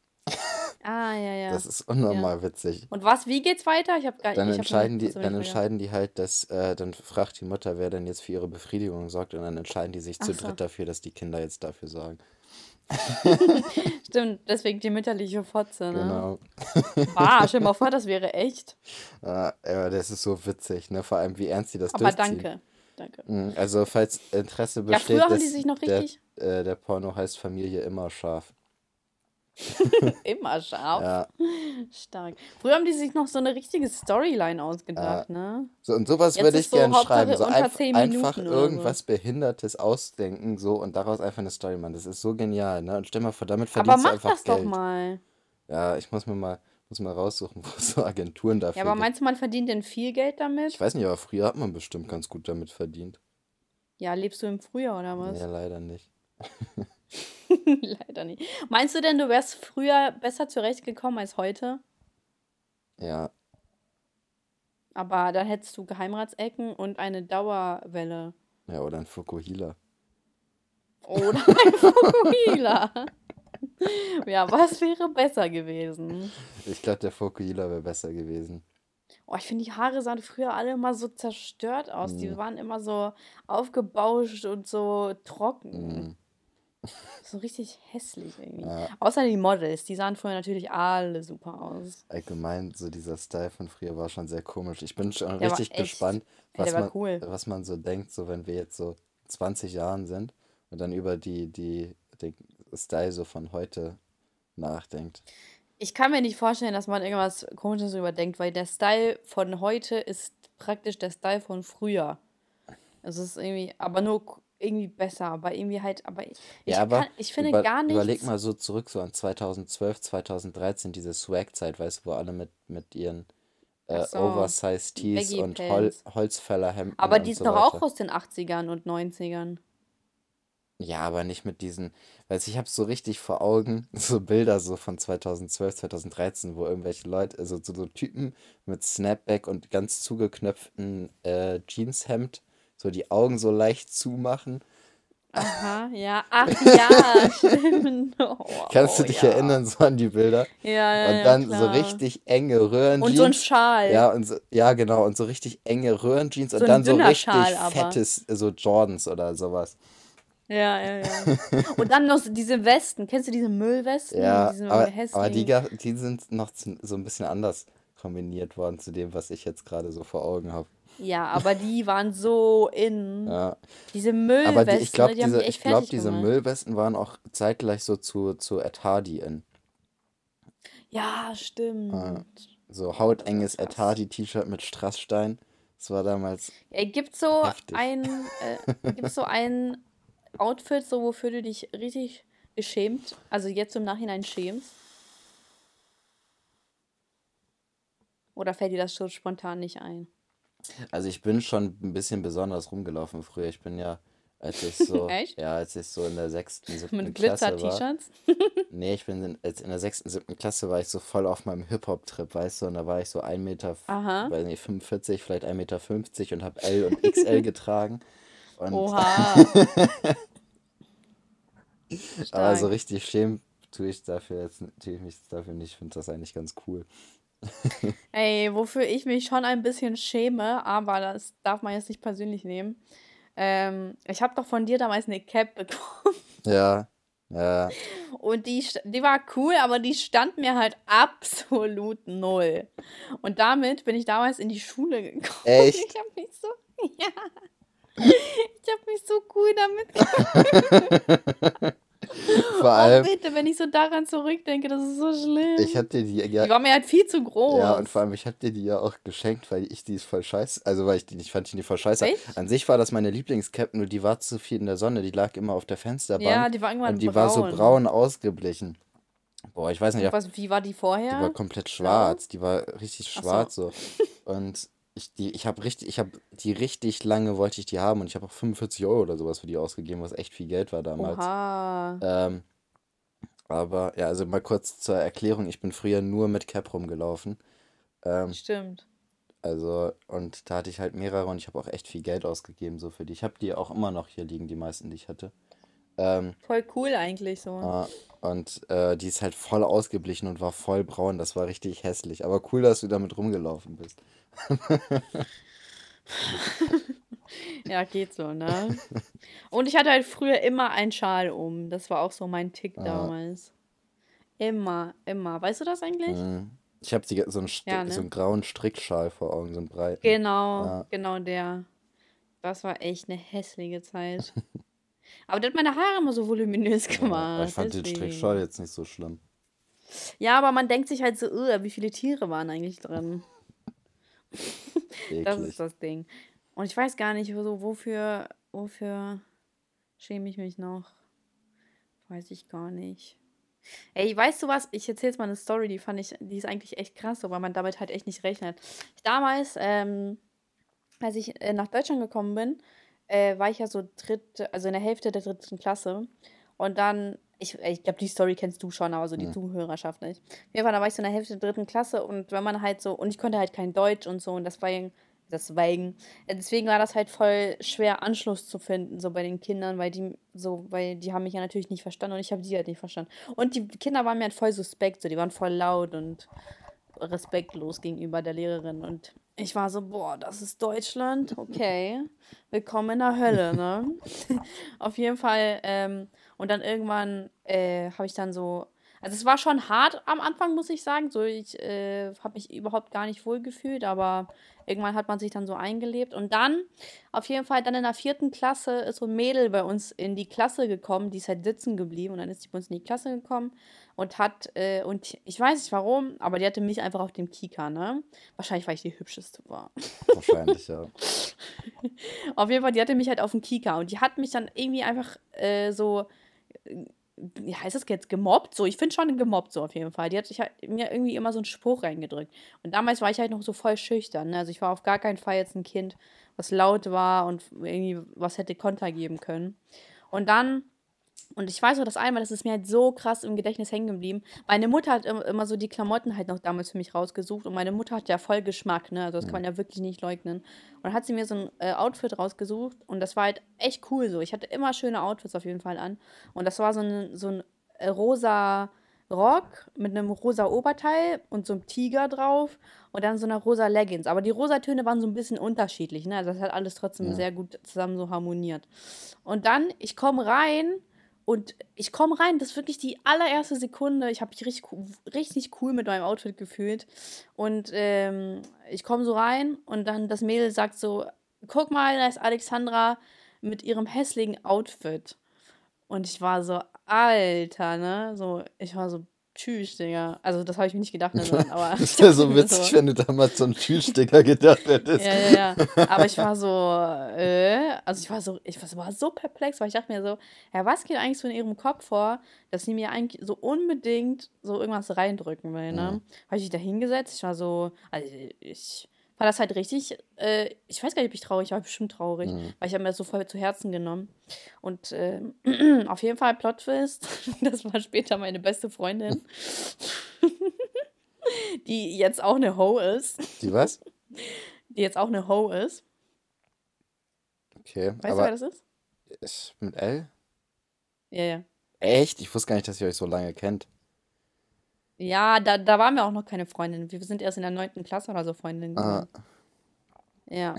Ah, ja, ja. das ist unnormal witzig. Und was, wie geht's weiter? Ich habe gar Dann entscheiden schon- die, dann entscheiden die halt, dass, äh, dann fragt die Mutter, wer denn jetzt für ihre Befriedigung sorgt und dann entscheiden die sich zu Ach so. dritt dafür, dass die Kinder jetzt dafür sorgen. Stimmt, deswegen die mütterliche Fotze, ne? Genau. Ah, stell dir mal vor, das wäre echt. Ja, aber das ist so witzig, ne? Vor allem, wie ernst die das Aber durchziehen. danke. Danke. Mhm, Also, falls Interesse Ja, besteht, früher haben die sich noch der, richtig äh, der Porno heißt Familie immer scharf. immer scharf. Ja, Stark. Früher haben die sich noch so eine richtige Storyline ja. ausgedacht, ne? So, und sowas Jetzt würde ich so gern Hauptsache schreiben. So 10 einfach oder so. irgendwas Behindertes ausdenken, so und daraus einfach eine Story machen. Das ist so genial, ne? Und stell mal vor, damit Aber verdienst du mach einfach das doch Geld. mal. Ja, ich muss mir mal, muss mal raussuchen, wo so Agenturen Ja, dafür aber gibt. meinst du, man verdient denn viel Geld Ich damit? weiß nicht, aber früher hat man bestimmt ganz gut damit verdient. Ja, lebst du im Frühjahr oder was? leider nicht. Leider nicht. Meinst du denn, du wärst früher besser zurechtgekommen als heute? Ja, Aber dann hättest du Geheimratsecken und eine Dauerwelle. ja, oder ein Fukuhila. Oder ein Fukuhila. Ja, was wäre besser gewesen? Ich glaube, der Fukuhila wäre besser gewesen. Oh, ich finde, die Haare sahen früher alle immer so zerstört aus. Die Mm, waren immer so aufgebauscht und so trocken. mm, So richtig hässlich irgendwie. ja, Außer die Models, die sahen früher natürlich alle super aus. allgemein, so dieser Style von früher war schon sehr komisch. Ich bin schon Der richtig gespannt, was war man, cool. was man so denkt, so wenn wir jetzt so 20 Jahren sind und dann über die, die, den Style so von heute nachdenkt. Ich kann mir nicht vorstellen, dass man irgendwas Komisches überdenkt, weil der Style von heute ist praktisch der Style von früher. Es ist irgendwie, aber nur irgendwie besser, aber irgendwie halt, aber ich, Ja, ich aber kann, ich finde über, gar überleg nichts. mal so zurück, so an 2012, 2013, diese Swag-Zeit, weißt du, wo alle mit, mit ihren äh, so, Oversize Tees und Hol. Holzfällerhemden Aber die ist so doch auch weiter. aus den 80ern und 90ern. Ja, aber nicht mit diesen, weiß ich habe so richtig vor Augen so Bilder so von 2012, 2013, wo irgendwelche Leute, also so, so Typen mit Snapback und ganz zugeknöpften äh, Jeanshemd, so die Augen so leicht zumachen. Aha, ja. Ach ja, stimmt. Kannst du Oh, dich ja. erinnern, so an die Bilder? Ja, ja, Und ja, dann so klar. richtig enge Und so ein Röhrenjeans. Schal. Ja, und so, ja, genau, und so richtig enge Röhrenjeans So und dann so richtig Schal fettes, so Jordans oder sowas. Ja, ja, ja. Und dann noch so diese Westen. Kennst du diese Müllwesten? Ja, Diese aber, aber die, die sind noch so ein bisschen anders kombiniert worden zu dem, was ich jetzt gerade so vor Augen habe. Ja, aber die waren so in. Ja, Diese aber die, ich Müllwesten, glaube, ne, die haben diese, die echt ich glaube, fertig diese. Müllwesten waren auch zeitgleich so zu, zu Ed Hardy in. Ja, stimmt. so hautenges Ed. Hardy T-Shirt mit Strassstein. Das war damals Ey, gibt's so heftig. ein, äh, gibt's so ein Outfit, so wofür du dich richtig geschämt, also jetzt im Nachhinein schämst? Oder fällt dir das so spontan nicht ein? Also ich bin schon ein bisschen besonders rumgelaufen früher. Ich bin ja, als ich so, Echt? ja, als ich so in der sechsten, siebten Mit Klasse war. Glitzer-T-Shirts? Nee, ich bin in, als in der sechsten, siebten Klasse war ich so voll auf meinem Hip-Hop-Trip, weißt du, und da war ich so 1 Meter, Aha. weiß nicht, 45, vielleicht 1,50 Meter 50 und habe L und XL getragen. Und Oha. aber so richtig schämen tue ich dafür jetzt, tue ich mich dafür nicht. Ich finde das eigentlich ganz cool. Ey, wofür ich mich schon ein bisschen schäme, aber das darf man jetzt nicht persönlich nehmen. Ähm, ich habe doch von dir damals eine Cap bekommen. Ja, ja. Und die, die war cool, aber die stand mir halt absolut null. Und damit bin ich damals in die Schule gekommen. Echt? Ich habe mich so, ja, ich habe mich so cool damit gefühlt. Vor Oh allem, bitte, wenn ich so daran zurückdenke, das ist so schlimm. ich hab dir die, ja, Die war mir halt viel zu groß. Ja, und vor allem, ich hab dir die ja auch geschenkt, weil ich die ist voll scheiße. Also, weil ich die nicht fand, ich die voll scheiße. Echt? An sich war das meine Lieblingscap, nur die war zu viel in der Sonne. Die lag immer auf der Ja, Fensterbank die war irgendwann und die war so braun. braun ausgeglichen. Boah, ich weiß nicht, was, wie war die die war vorher? komplett schwarz. Die war richtig Ach so. schwarz so. Und ich, die, ich habe richtig, ich habe die richtig lange wollte ich die haben und ich habe auch 45 Euro oder sowas für die ausgegeben, was echt viel Geld war damals. Ähm, aber ja, also mal kurz zur Erklärung, ich bin früher nur mit Cap rumgelaufen. Ähm, Stimmt. also, und da hatte ich halt mehrere und ich habe auch echt viel Geld ausgegeben so für die. Ich habe die auch immer noch hier liegen, die meisten, die ich hatte. Ähm, Voll cool eigentlich so. äh, und äh, die ist halt voll ausgeblichen und war voll braun. Das war richtig hässlich. Aber cool, dass du damit rumgelaufen bist. Ja, geht so, ne? Und ich hatte halt früher immer einen Schal um. Das war auch so mein Tick Ah. damals. Immer, immer. Weißt du das eigentlich? Mhm. Ich habe so, einen St- Ja, so ne? einen grauen Strickschal vor Augen, so einen breiten. Genau, Ja. genau der. Das war echt eine hässliche Zeit. Aber der hat meine Haare immer so voluminös Ja, gemacht. ich fand den deswegen. Strickschal jetzt nicht so schlimm. Ja, aber man denkt sich halt so, "Ugh, wie viele Tiere waren eigentlich drin? Das ist das Ding. Und ich weiß gar nicht, so, wofür, wofür schäme ich mich noch? Weiß ich gar nicht. Ey, weißt du was? Ich erzähle jetzt mal eine Story, die fand ich, die ist eigentlich echt krass, so, weil man damit halt echt nicht rechnet. Damals, ähm, als ich äh, nach Deutschland gekommen bin, äh, war ich ja so dritte, also in der Hälfte der dritten Klasse. Und dann, ich, ich glaube, die Story kennst du schon, aber so die Ja. Zuhörerschaft nicht. Jeden Fall, da war ich so in der Hälfte der dritten Klasse und wenn man halt so, und ich konnte halt kein Deutsch und so, und das war deswegen, deswegen war das halt voll schwer, Anschluss zu finden, so bei den Kindern, weil die so, weil die haben mich ja natürlich nicht verstanden und ich habe die halt nicht verstanden. Und die Kinder waren mir halt voll suspekt, so, die waren voll laut und respektlos gegenüber der Lehrerin. Und ich war so, boah, das ist Deutschland, okay. Willkommen in der Hölle, ne? Auf jeden Fall. Ähm, und dann irgendwann äh, habe ich dann so. Also es war schon hart am Anfang, muss ich sagen. So, ich äh, habe mich überhaupt gar nicht wohl gefühlt, aber irgendwann hat man sich dann so eingelebt. Und dann, auf jeden Fall, dann in der vierten Klasse ist so ein Mädel bei uns in die Klasse gekommen, die ist halt sitzen geblieben und dann ist sie bei uns in die Klasse gekommen und hat, äh, und ich weiß nicht warum, aber die hatte mich einfach auf dem Kika, ne? Wahrscheinlich, weil ich die hübscheste war. Wahrscheinlich, ja. Auf jeden Fall, die hatte mich halt auf dem Kika und die hat mich dann irgendwie einfach äh, so, wie heißt das jetzt, gemobbt? So, ich finde schon gemobbt so auf jeden Fall. Die hat sich halt mir irgendwie immer so einen Spruch reingedrückt. Und damals war ich halt noch so voll schüchtern. Ne? Also ich war auf gar keinen Fall jetzt ein Kind, was laut war und irgendwie was hätte Konter geben können. Und dann und ich weiß noch, das einmal, das ist mir halt so krass im Gedächtnis hängen geblieben. Meine Mutter hat im- immer so die Klamotten halt noch damals für mich rausgesucht und meine Mutter hat ja voll Geschmack, ne? Also das kann man ja wirklich nicht leugnen. Und dann hat sie mir so ein äh, Outfit rausgesucht und das war halt echt cool so. Ich hatte immer schöne Outfits auf jeden Fall an. Und das war so ein, so ein äh, rosa Rock mit einem rosa Oberteil und so einem Tiger drauf und dann so einer rosa Leggings. Aber die Rosatöne waren so ein bisschen unterschiedlich, ne? Also das hat alles trotzdem Ja. sehr gut zusammen so harmoniert. Und dann, ich komme rein und ich komme rein, das ist wirklich die allererste Sekunde. Ich habe mich richtig, cool- richtig cool mit meinem Outfit gefühlt. Und ähm, ich komme so rein und dann das Mädel sagt so: Guck mal, da ist Alexandra mit ihrem hässlichen Outfit. Und ich war so, Alter, ne? So, ich war so, tschüss, Digga. Also, das habe ich mir nicht gedacht, ne, sondern, aber. Das wäre so witzig, wenn du damals so einen Türsticker gedacht hättest. ja, ja, ja. Aber ich war so, äh, also ich war so, ich war so- war so perplex, weil ich dachte mir so, ja, was geht eigentlich so in ihrem Kopf vor, dass sie mir eigentlich so unbedingt so irgendwas reindrücken will, ne? Mhm. Habe ich mich da hingesetzt, ich war so, also ich fand das halt richtig, äh, ich weiß gar nicht, ob ich traurig war, bestimmt traurig, Mhm. weil ich habe mir das so voll zu Herzen genommen. Und ähm, auf jeden Fall Plot Twist, das war später meine beste Freundin, die jetzt auch eine Ho ist, Die was? die jetzt auch eine Ho ist. Okay, Weißt du, wer das ist? ist mit L? Ja, ja. Echt? Ich wusste gar nicht, dass ihr euch so lange kennt. Ja, da, da waren wir auch noch keine Freundinnen. Wir sind erst in der neunten Klasse oder so Freundinnen Ah, geworden. Ja.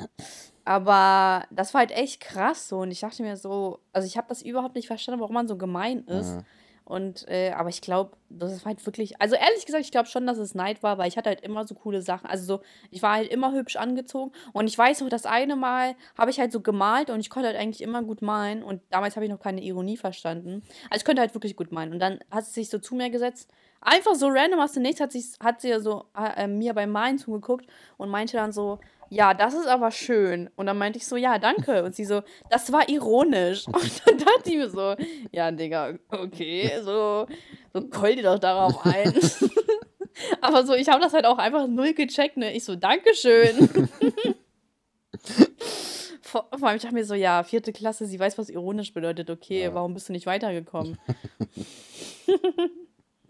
Aber das war halt echt krass so. Und ich dachte mir so, also ich habe das überhaupt nicht verstanden, warum man so gemein ist. mhm. Und, äh, aber ich glaube, das ist halt wirklich, also ehrlich gesagt, ich glaube schon, dass es Neid war, weil ich hatte halt immer so coole Sachen. Also so, ich war halt immer hübsch angezogen. Und ich weiß noch, das eine Mal habe ich halt so gemalt und ich konnte halt eigentlich immer gut malen. Und damals habe ich noch keine Ironie verstanden. Also ich konnte halt wirklich gut malen. Und dann hat sie sich so zu mir gesetzt. Einfach so random aus dem Nichts hat, sich, hat sie so äh, mir beim Malen zugeguckt und meinte dann so, ja, das ist aber schön. Und dann meinte ich so, ja, danke. Und sie so, das war ironisch. Und dann dachte ich mir so, ja, Digga, okay, so, so keul dir doch darauf ein. aber so, ich habe das halt auch einfach null gecheckt, ne? Ich so, Dankeschön. Vor, vor allem, ich dachte mir so, ja, vierte Klasse, sie weiß, was ironisch bedeutet. Okay, Ja. warum bist du nicht weitergekommen?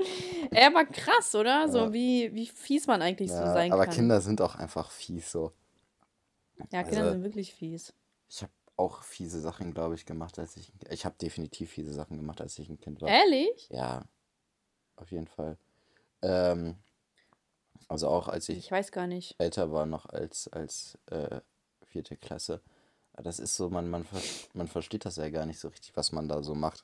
Ey, aber krass, oder? So, Ja. wie, wie fies man eigentlich so Ja, sein aber kann. Kinder sind auch einfach fies so. ja, Kinder also- sind wirklich fies. Ich habe auch fiese Sachen, glaube ich, gemacht, als ich. Ich habe definitiv fiese Sachen gemacht, als ich ein Kind war. Ehrlich? Ja, auf jeden Fall. Ähm, also auch als ich Ich weiß gar nicht. älter war noch als, als äh, vierte Klasse, Das ist so, man, man, man versteht das ja gar nicht so richtig, was man da so macht.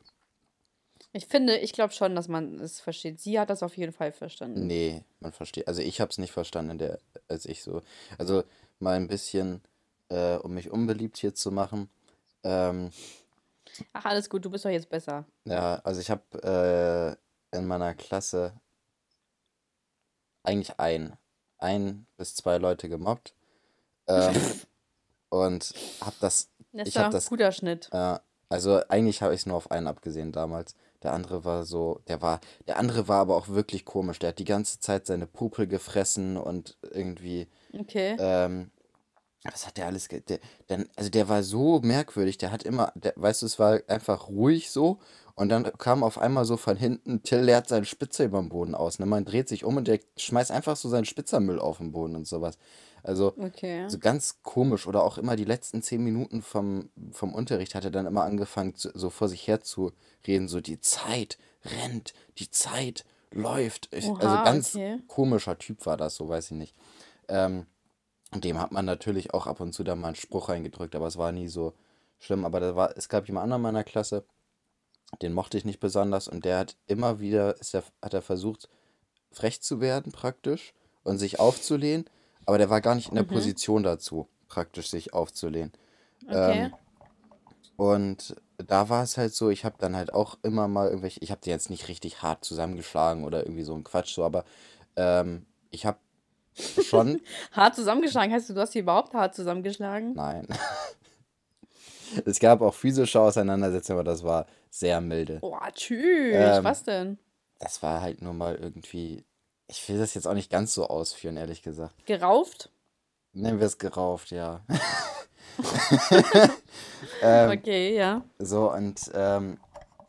Ich finde, ich glaube schon, dass man es versteht. Sie hat das auf jeden Fall verstanden. Nee, man versteht. Also ich habe es nicht verstanden, der, als ich so. Also mal ein bisschen, äh, um mich unbeliebt hier zu machen. Ähm, Ach, alles gut, du bist doch jetzt besser. ja, also ich habe äh, in meiner Klasse eigentlich ein, ein bis zwei Leute gemobbt. Ähm, und habe das, Das ist ich ein das, guter Schnitt. äh, also eigentlich habe ich es nur auf einen abgesehen damals. Der andere war so, der war, der andere war aber auch wirklich komisch. Der hat die ganze Zeit seine Pupel gefressen und irgendwie, Okay. ähm, was hat der alles, ge der, der, also der war so merkwürdig, der hat immer, der, weißt du, es war einfach ruhig so und dann kam auf einmal so von hinten, Till leert seinen Spitzer über den Boden aus, ne? Man dreht sich um und der schmeißt einfach so seinen Spitzermüll auf den Boden und sowas. Also Okay. so ganz komisch oder auch immer die letzten zehn Minuten vom, vom Unterricht hat er dann immer angefangen, zu, so vor sich her zu reden, so die Zeit rennt, die Zeit läuft. Ich, also Oha, ganz okay. komischer Typ war das, so weiß ich nicht. Ähm, und dem hat man natürlich auch ab und zu da mal einen Spruch reingedrückt, aber es war nie so schlimm. Aber da war, es gab jemand anderen in meiner Klasse, den mochte ich nicht besonders und der hat immer wieder, ist der, hat er versucht, frech zu werden praktisch und sich aufzulehnen, aber der war gar nicht in der Mhm. Position dazu, praktisch sich aufzulehnen. Okay. Ähm, und da war es halt so, ich habe dann halt auch immer mal irgendwelche, ich habe die jetzt nicht richtig hart zusammengeschlagen oder irgendwie so ein Quatsch so, aber ähm, ich habe schon, Hart zusammengeschlagen. Heißt du, du hast sie überhaupt hart zusammengeschlagen? nein, es gab auch physische Auseinandersetzungen, aber das war sehr milde. Boah, tschüss. Ähm, Was denn? Das war halt nur mal irgendwie, ich will das jetzt auch nicht ganz so ausführen, ehrlich gesagt. Gerauft? Nennen wir es gerauft, ja. ähm, Okay, ja. So, und ähm,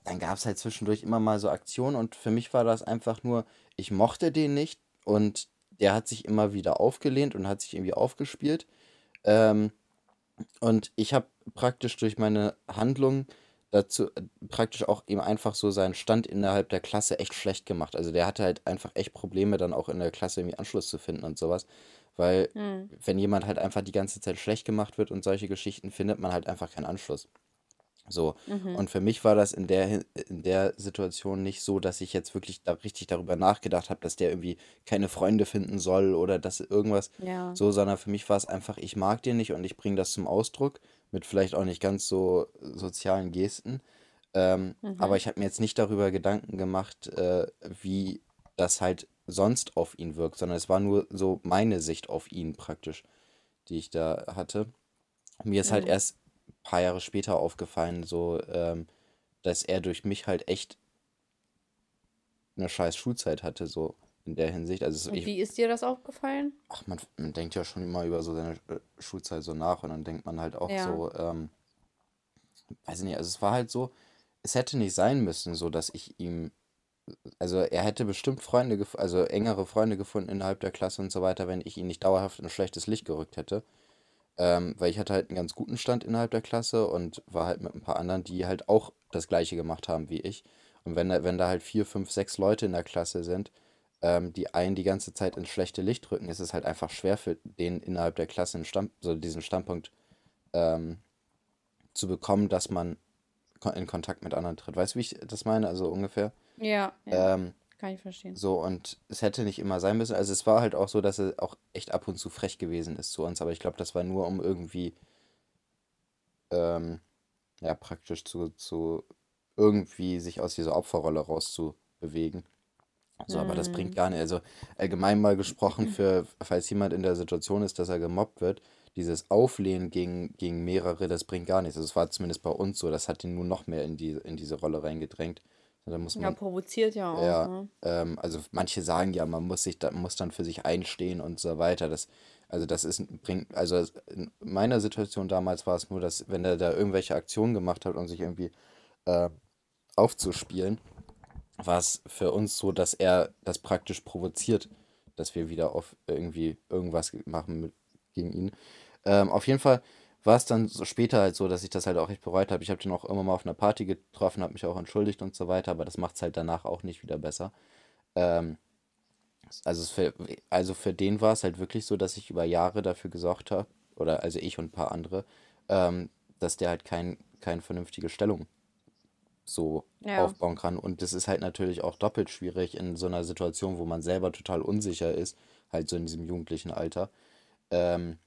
dann gab es halt zwischendurch immer mal so Aktionen und für mich war das einfach nur, ich mochte den nicht und der hat sich immer wieder aufgelehnt und hat sich irgendwie aufgespielt. Ähm, und ich habe praktisch durch meine Handlung dazu äh, praktisch auch ihm einfach so seinen Stand innerhalb der Klasse echt schlecht gemacht. Also der hatte halt einfach echt Probleme, dann auch in der Klasse irgendwie Anschluss zu finden und sowas. Weil Hm. wenn jemand halt einfach die ganze Zeit schlecht gemacht wird und solche Geschichten, findet man halt einfach keinen Anschluss. So. Mhm. Und für mich war das in der, in der Situation nicht so, dass ich jetzt wirklich da richtig darüber nachgedacht habe, dass der irgendwie keine Freunde finden soll oder dass irgendwas Ja. so, sondern für mich war es einfach, ich mag den nicht und ich bringe das zum Ausdruck mit vielleicht auch nicht ganz so sozialen Gesten. Ähm, aber Mhm. ich habe mir jetzt nicht darüber Gedanken gemacht, äh, wie das halt sonst auf ihn wirkt, sondern es war nur so meine Sicht auf ihn praktisch, die ich da hatte. Mir ist halt Mhm. erst ein paar Jahre später aufgefallen, so, ähm, dass er durch mich halt echt eine scheiß Schulzeit hatte, so in der Hinsicht. Also Und ich, wie ist dir das aufgefallen? ach, man, man denkt ja schon immer über so seine äh, Schulzeit so nach und dann denkt man halt auch Ja. so, ähm, weiß ich nicht, also es war halt so, es hätte nicht sein müssen, so dass ich ihm, also er hätte bestimmt Freunde, also engere Freunde gefunden innerhalb der Klasse und so weiter, wenn ich ihn nicht dauerhaft in ein schlechtes Licht gerückt hätte. Ähm, weil ich hatte halt einen ganz guten Stand innerhalb der Klasse und war halt mit ein paar anderen, die halt auch das Gleiche gemacht haben wie ich. Und wenn da, wenn da halt vier, fünf, sechs Leute in der Klasse sind, ähm, die einen die ganze Zeit ins schlechte Licht rücken, ist es halt einfach schwer für den innerhalb der Klasse einen Stamm, so diesen Standpunkt ähm, zu bekommen, dass man in Kontakt mit anderen tritt. Weißt du, wie ich das meine? Also ungefähr. Ja, ja. Ähm, Kann ich verstehen. so, und es hätte nicht immer sein müssen. Also es war halt auch so, dass er auch echt ab und zu frech gewesen ist zu uns, aber ich glaube, das war nur, um irgendwie, ähm, ja, praktisch zu, zu irgendwie sich aus dieser Opferrolle rauszubewegen. So, aber das bringt Hm. gar nicht. Also allgemein mal gesprochen, für, falls jemand in der Situation ist, dass er gemobbt wird, dieses Auflehnen gegen, gegen mehrere, das bringt gar nichts. Also es war zumindest bei uns so, das hat ihn nur noch mehr in die, in diese Rolle reingedrängt. Da muss Ja, man, provoziert ja auch, ja, ne? ähm, also manche sagen ja, man muss sich da, muss dann für sich einstehen und so weiter. Das, also das ist, bringt, also in meiner Situation damals war es nur, dass wenn er da irgendwelche Aktionen gemacht hat und sich irgendwie äh, aufzuspielen, war es für uns so, dass er das praktisch provoziert, dass wir wieder auf irgendwie irgendwas machen mit, gegen ihn. Ähm, auf jeden Fall war es dann so später halt so, dass ich das halt auch echt bereut habe. Ich habe den auch immer mal auf einer Party getroffen, habe mich auch entschuldigt und so weiter, aber das macht es halt danach auch nicht wieder besser. Ähm, also, für, also für den war es halt wirklich so, dass ich über Jahre dafür gesorgt habe, oder also ich und ein paar andere, ähm, dass der halt kein, keine vernünftige Stellung so Ja. aufbauen kann. Und das ist halt natürlich auch doppelt schwierig in so einer Situation, wo man selber total unsicher ist, halt so in diesem jugendlichen Alter, ähm,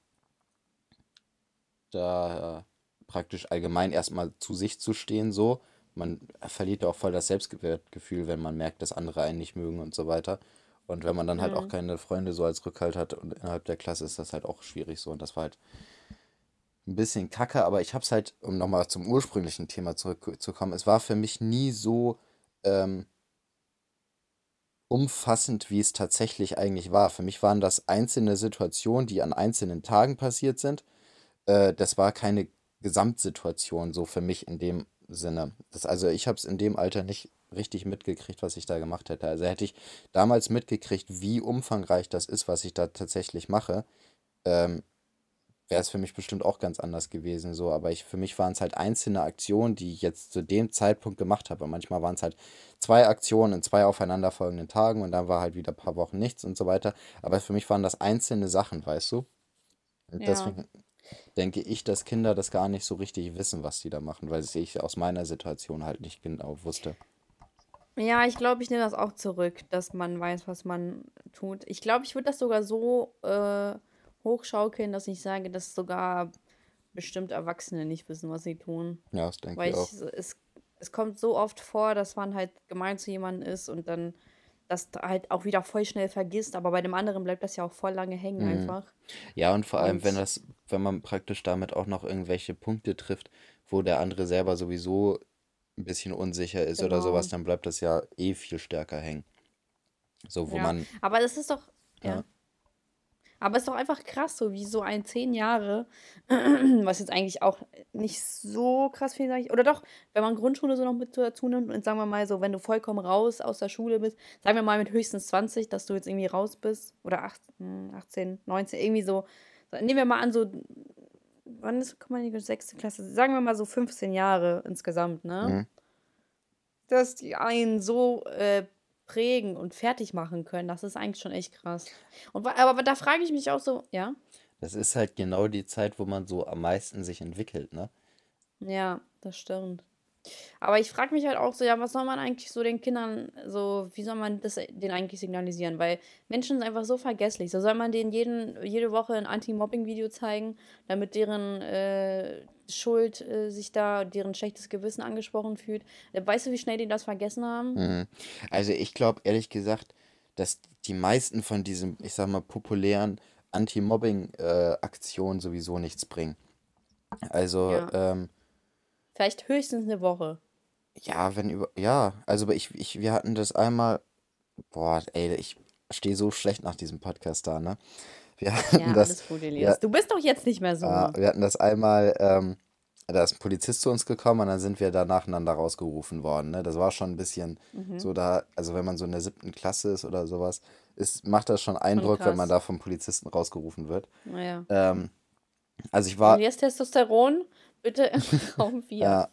da äh, praktisch allgemein erstmal zu sich zu stehen, so. Man verliert ja auch voll das Selbstwertgefühl, wenn man merkt, dass andere einen nicht mögen und so weiter. Und wenn man dann halt auch Mhm. keine Freunde so als Rückhalt hat und innerhalb der Klasse ist das halt auch schwierig so. Und das war halt ein bisschen kacke, aber ich hab's halt, um nochmal zum ursprünglichen Thema zurückzukommen, es war für mich nie so ähm, umfassend, wie es tatsächlich eigentlich war. Für mich waren das einzelne Situationen, die an einzelnen Tagen passiert sind. Äh, das war keine Gesamtsituation, so für mich in dem Sinne. Das, also ich habe es in dem Alter nicht richtig mitgekriegt, was ich da gemacht hätte. Also hätte ich damals mitgekriegt, wie umfangreich das ist, was ich da tatsächlich mache, ähm, wäre es für mich bestimmt auch ganz anders gewesen. So, aber ich, für mich waren es halt einzelne Aktionen, die ich jetzt zu dem Zeitpunkt gemacht habe. Und manchmal waren es halt zwei Aktionen in zwei aufeinanderfolgenden Tagen und dann war halt wieder ein paar Wochen nichts und so weiter. Aber für mich waren das einzelne Sachen, weißt du? Ja. deswegen denke ich, dass Kinder das gar nicht so richtig wissen, was die da machen, weil ich aus meiner Situation halt nicht genau wusste. Ja, ich glaube, ich nehme das auch zurück, dass man weiß, was man tut. Ich glaube, ich würde das sogar so äh, hochschaukeln, dass ich sage, dass sogar bestimmt Erwachsene nicht wissen, was sie tun. Ja, das denke Weil ich auch. ich, es, es kommt so oft vor, dass man halt gemein zu jemandem ist und dann das halt auch wieder voll schnell vergisst. Aber bei dem anderen bleibt das ja auch voll lange hängen Mhm. einfach. Ja, und vor allem, wenn Und das, wenn man praktisch damit auch noch irgendwelche Punkte trifft, wo der andere selber sowieso ein bisschen unsicher ist oder sowas, genau. dann bleibt das ja eh viel stärker hängen. So, wo Ja. man, Aber das ist doch, ja, ja. Aber es ist doch einfach krass, so wie so ein zehn Jahre, was jetzt eigentlich auch nicht so krass viel, sag ich. Oder doch, wenn man Grundschule so noch mit dazu nimmt und sagen wir mal so, wenn du vollkommen raus aus der Schule bist, sagen wir mal mit höchstens 20, dass du jetzt irgendwie raus bist. Oder 18, 18 19, irgendwie so. So, Nehmen wir mal an, so, wann ist, guck mal, die sechste Klasse, sagen wir mal so 15 Jahre insgesamt, ne? mhm. Dass die einen so äh, prägen und fertig machen können, das ist eigentlich schon echt krass. Und, wa- aber da frage ich mich auch so, ja, Das ist halt genau die Zeit, wo man so am meisten sich entwickelt, ne? ja, das stimmt. Aber ich frage mich halt auch so, ja, was soll man eigentlich so den Kindern, so, wie soll man das denen eigentlich signalisieren? Weil Menschen sind einfach so vergesslich. So soll man denen jeden, jede Woche ein Anti-Mobbing-Video zeigen, damit deren äh, Schuld äh, sich da, deren schlechtes Gewissen angesprochen fühlt. Äh, Weißt du, wie schnell die das vergessen haben? Mhm. Also ich glaube ehrlich gesagt, dass die meisten von diesen, ich sag mal, populären Anti-Mobbing-Aktionen sowieso nichts bringen. Also, Ja. ähm, Vielleicht höchstens eine Woche. ja, wenn über, ja, also ich, ich, wir hatten das einmal, boah, ey, ich stehe so schlecht nach diesem Podcast da, ne? Wir hatten Ja, das, alles gut, ja, Elias. Du bist doch jetzt nicht mehr so. Ja, wir hatten das einmal, ähm, da ist ein Polizist zu uns gekommen und dann sind wir da nacheinander rausgerufen worden. Ne? Das war schon ein bisschen Mhm. so da, also wenn man so in der siebten Klasse ist oder sowas, ist, macht das schon Eindruck, wenn man da vom Polizisten rausgerufen wird. Naja. Ähm, also ich war, Elias Testosteron, bitte im Raum 4. ja,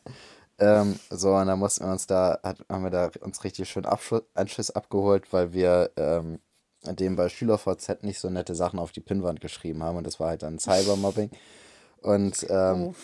ähm, so und dann mussten wir uns da, hat, haben wir da uns richtig schön Abschuss, Anschiss abgeholt, weil wir ähm, dem bei SchülerVZ nicht so nette Sachen auf die Pinnwand geschrieben haben und das war halt dann Cybermobbing. Und ähm.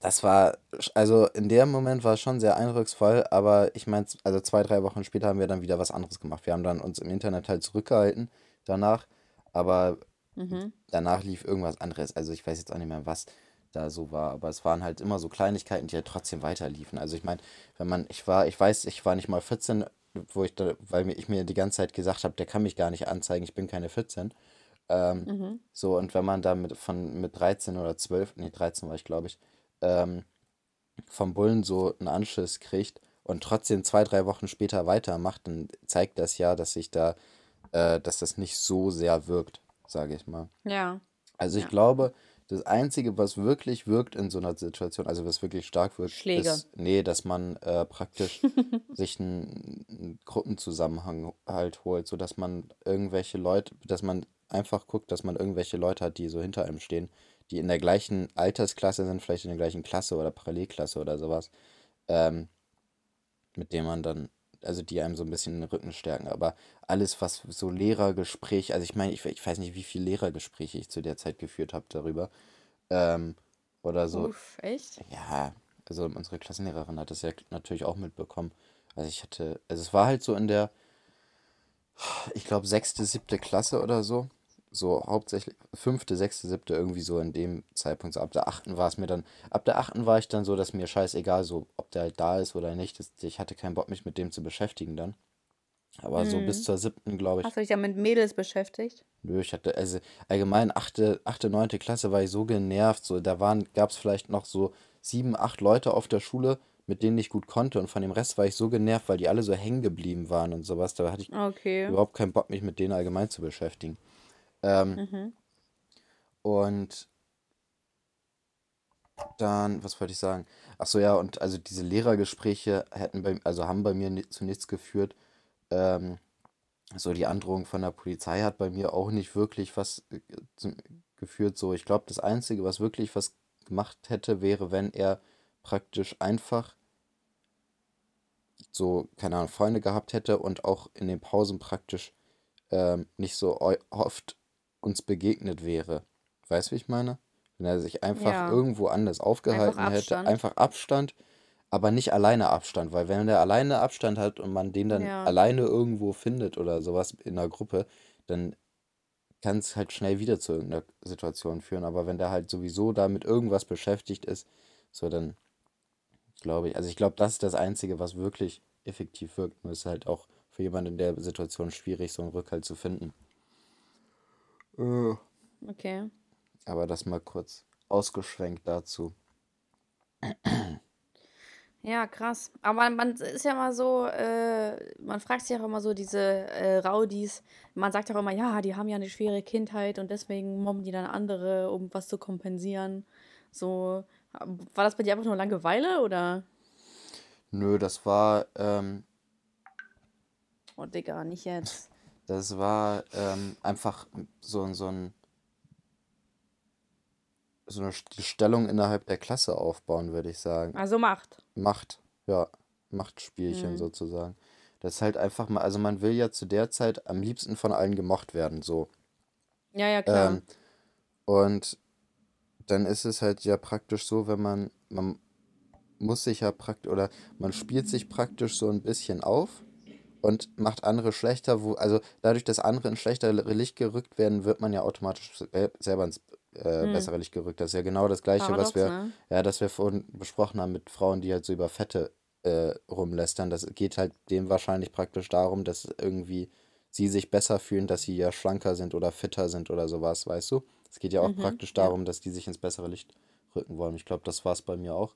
Das war, also in dem Moment war es schon sehr eindrucksvoll, aber ich meine, also zwei, drei Wochen später haben wir dann wieder was anderes gemacht. Wir haben dann uns im Internet halt zurückgehalten danach, aber Mhm. danach lief irgendwas anderes. Also ich weiß jetzt auch nicht mehr, was da so war, aber es waren halt immer so Kleinigkeiten, die halt trotzdem weiterliefen. Also ich meine, wenn man, ich war, ich weiß, ich war nicht mal 14, wo ich da, weil mir, ich mir die ganze Zeit gesagt habe, der kann mich gar nicht anzeigen, ich bin keine 14. Ähm, Mhm. so, und wenn man da mit, von, mit 13 oder 12, nee, 13 war ich, glaube ich, ähm, vom Bullen so einen Anschiss kriegt und trotzdem zwei, drei Wochen später weitermacht, dann zeigt das ja, dass sich da, äh, dass das nicht so sehr wirkt, sage ich mal. Ja, Also ich ja. glaube, das Einzige, was wirklich wirkt in so einer Situation, also was wirklich stark wirkt, Schläge. ist, nee, dass man äh, praktisch sich einen, einen Gruppenzusammenhang halt holt, sodass man irgendwelche Leute, dass man einfach guckt, dass man irgendwelche Leute hat, die so hinter einem stehen, die in der gleichen Altersklasse sind, vielleicht in der gleichen Klasse oder Parallelklasse oder sowas, ähm, mit dem man dann, also die einem so ein bisschen den Rücken stärken. Aber alles, was so Lehrergespräch, also ich meine, ich, ich weiß nicht, wie viele Lehrergespräche ich zu der Zeit geführt habe darüber. Ähm, Oder so. Uff, echt? Ja, also unsere Klassenlehrerin hat das ja natürlich auch mitbekommen. Also ich hatte, also es war halt so in der, ich glaube, sechste, siebte Klasse oder so. So hauptsächlich fünfte, sechste, siebte, irgendwie so in dem Zeitpunkt. So ab der achten war es mir dann, ab der achten war ich dann so, dass mir scheißegal, so ob der halt da ist oder nicht. Das, ich hatte keinen Bock, mich mit dem zu beschäftigen dann. Aber so bis Mhm. zur siebten, glaube ich, Hast du dich ja mit Mädels beschäftigt? nö, ich hatte, also allgemein achte, achte, neunte Klasse war ich so genervt. So, da waren, gab es vielleicht noch so sieben, acht Leute auf der Schule, mit denen ich gut konnte. Und von dem Rest war ich so genervt, weil die alle so hängen geblieben waren und sowas. Da hatte ich Okay. überhaupt keinen Bock, mich mit denen allgemein zu beschäftigen. Ähm, Mhm. und dann, was wollte ich sagen? Ach so, ja, und also diese Lehrergespräche hätten bei, also haben bei mir zu nichts geführt. Ähm, so die Androhung von der Polizei hat bei mir auch nicht wirklich was äh, geführt. So, ich glaube, das Einzige, was wirklich was gemacht hätte, wäre, wenn er praktisch einfach so, keine Ahnung, Freunde gehabt hätte und auch in den Pausen praktisch ähm, nicht so oft uns begegnet wäre. Weißt du, wie ich meine? Wenn er sich einfach Ja. irgendwo anders Einfach aufgehalten hätte, Abstand. einfach Abstand, aber nicht alleine Abstand, weil wenn der alleine Abstand hat und man den dann Ja. alleine irgendwo findet oder sowas in einer Gruppe, dann kann es halt schnell wieder zu irgendeiner Situation führen. Aber wenn der halt sowieso da mit irgendwas beschäftigt ist, so dann glaube ich, also ich glaube, das ist das Einzige, was wirklich effektiv wirkt. Nur ist halt auch für jemanden in der Situation schwierig, so einen Rückhalt zu finden. Äh, Okay. Aber das mal kurz ausgeschwenkt dazu. Ja, krass. Aber man ist ja immer so, äh, man fragt sich auch immer so, diese äh, Rowdies, man sagt auch immer, ja, die haben ja eine schwere Kindheit und deswegen mobben die dann andere, um was zu kompensieren. So, war das bei dir einfach nur Langeweile oder? Nö, das war, ähm, Oh, Digga, nicht jetzt. Das war ähm, einfach so, ein- so ein so eine St- Stellung innerhalb der Klasse aufbauen, würde ich sagen. Also Macht. Macht, ja, Machtspielchen Mhm. sozusagen. Das ist halt einfach mal, also man will ja zu der Zeit am liebsten von allen gemocht werden, so. Ja, ja, klar. Ähm, und dann ist es halt ja praktisch so, wenn man, man muss sich ja praktisch, oder man spielt sich praktisch so ein bisschen auf und macht andere schlechter, wo, also dadurch, dass andere in schlechtere Licht gerückt werden, wird man ja automatisch sel- selber ins äh, Hm. bessere Licht gerückt. Das ist ja genau das Gleiche, was Paradox, wir, ne? ja, das wir vorhin besprochen haben mit Frauen, die halt so über Fette äh, rumlästern. Das geht halt dem wahrscheinlich praktisch darum, dass irgendwie sie sich besser fühlen, dass sie ja schlanker sind oder fitter sind oder sowas, weißt du? Es geht ja auch Mhm, praktisch ja. darum, dass die sich ins bessere Licht rücken wollen. Ich glaube, das war es bei mir auch.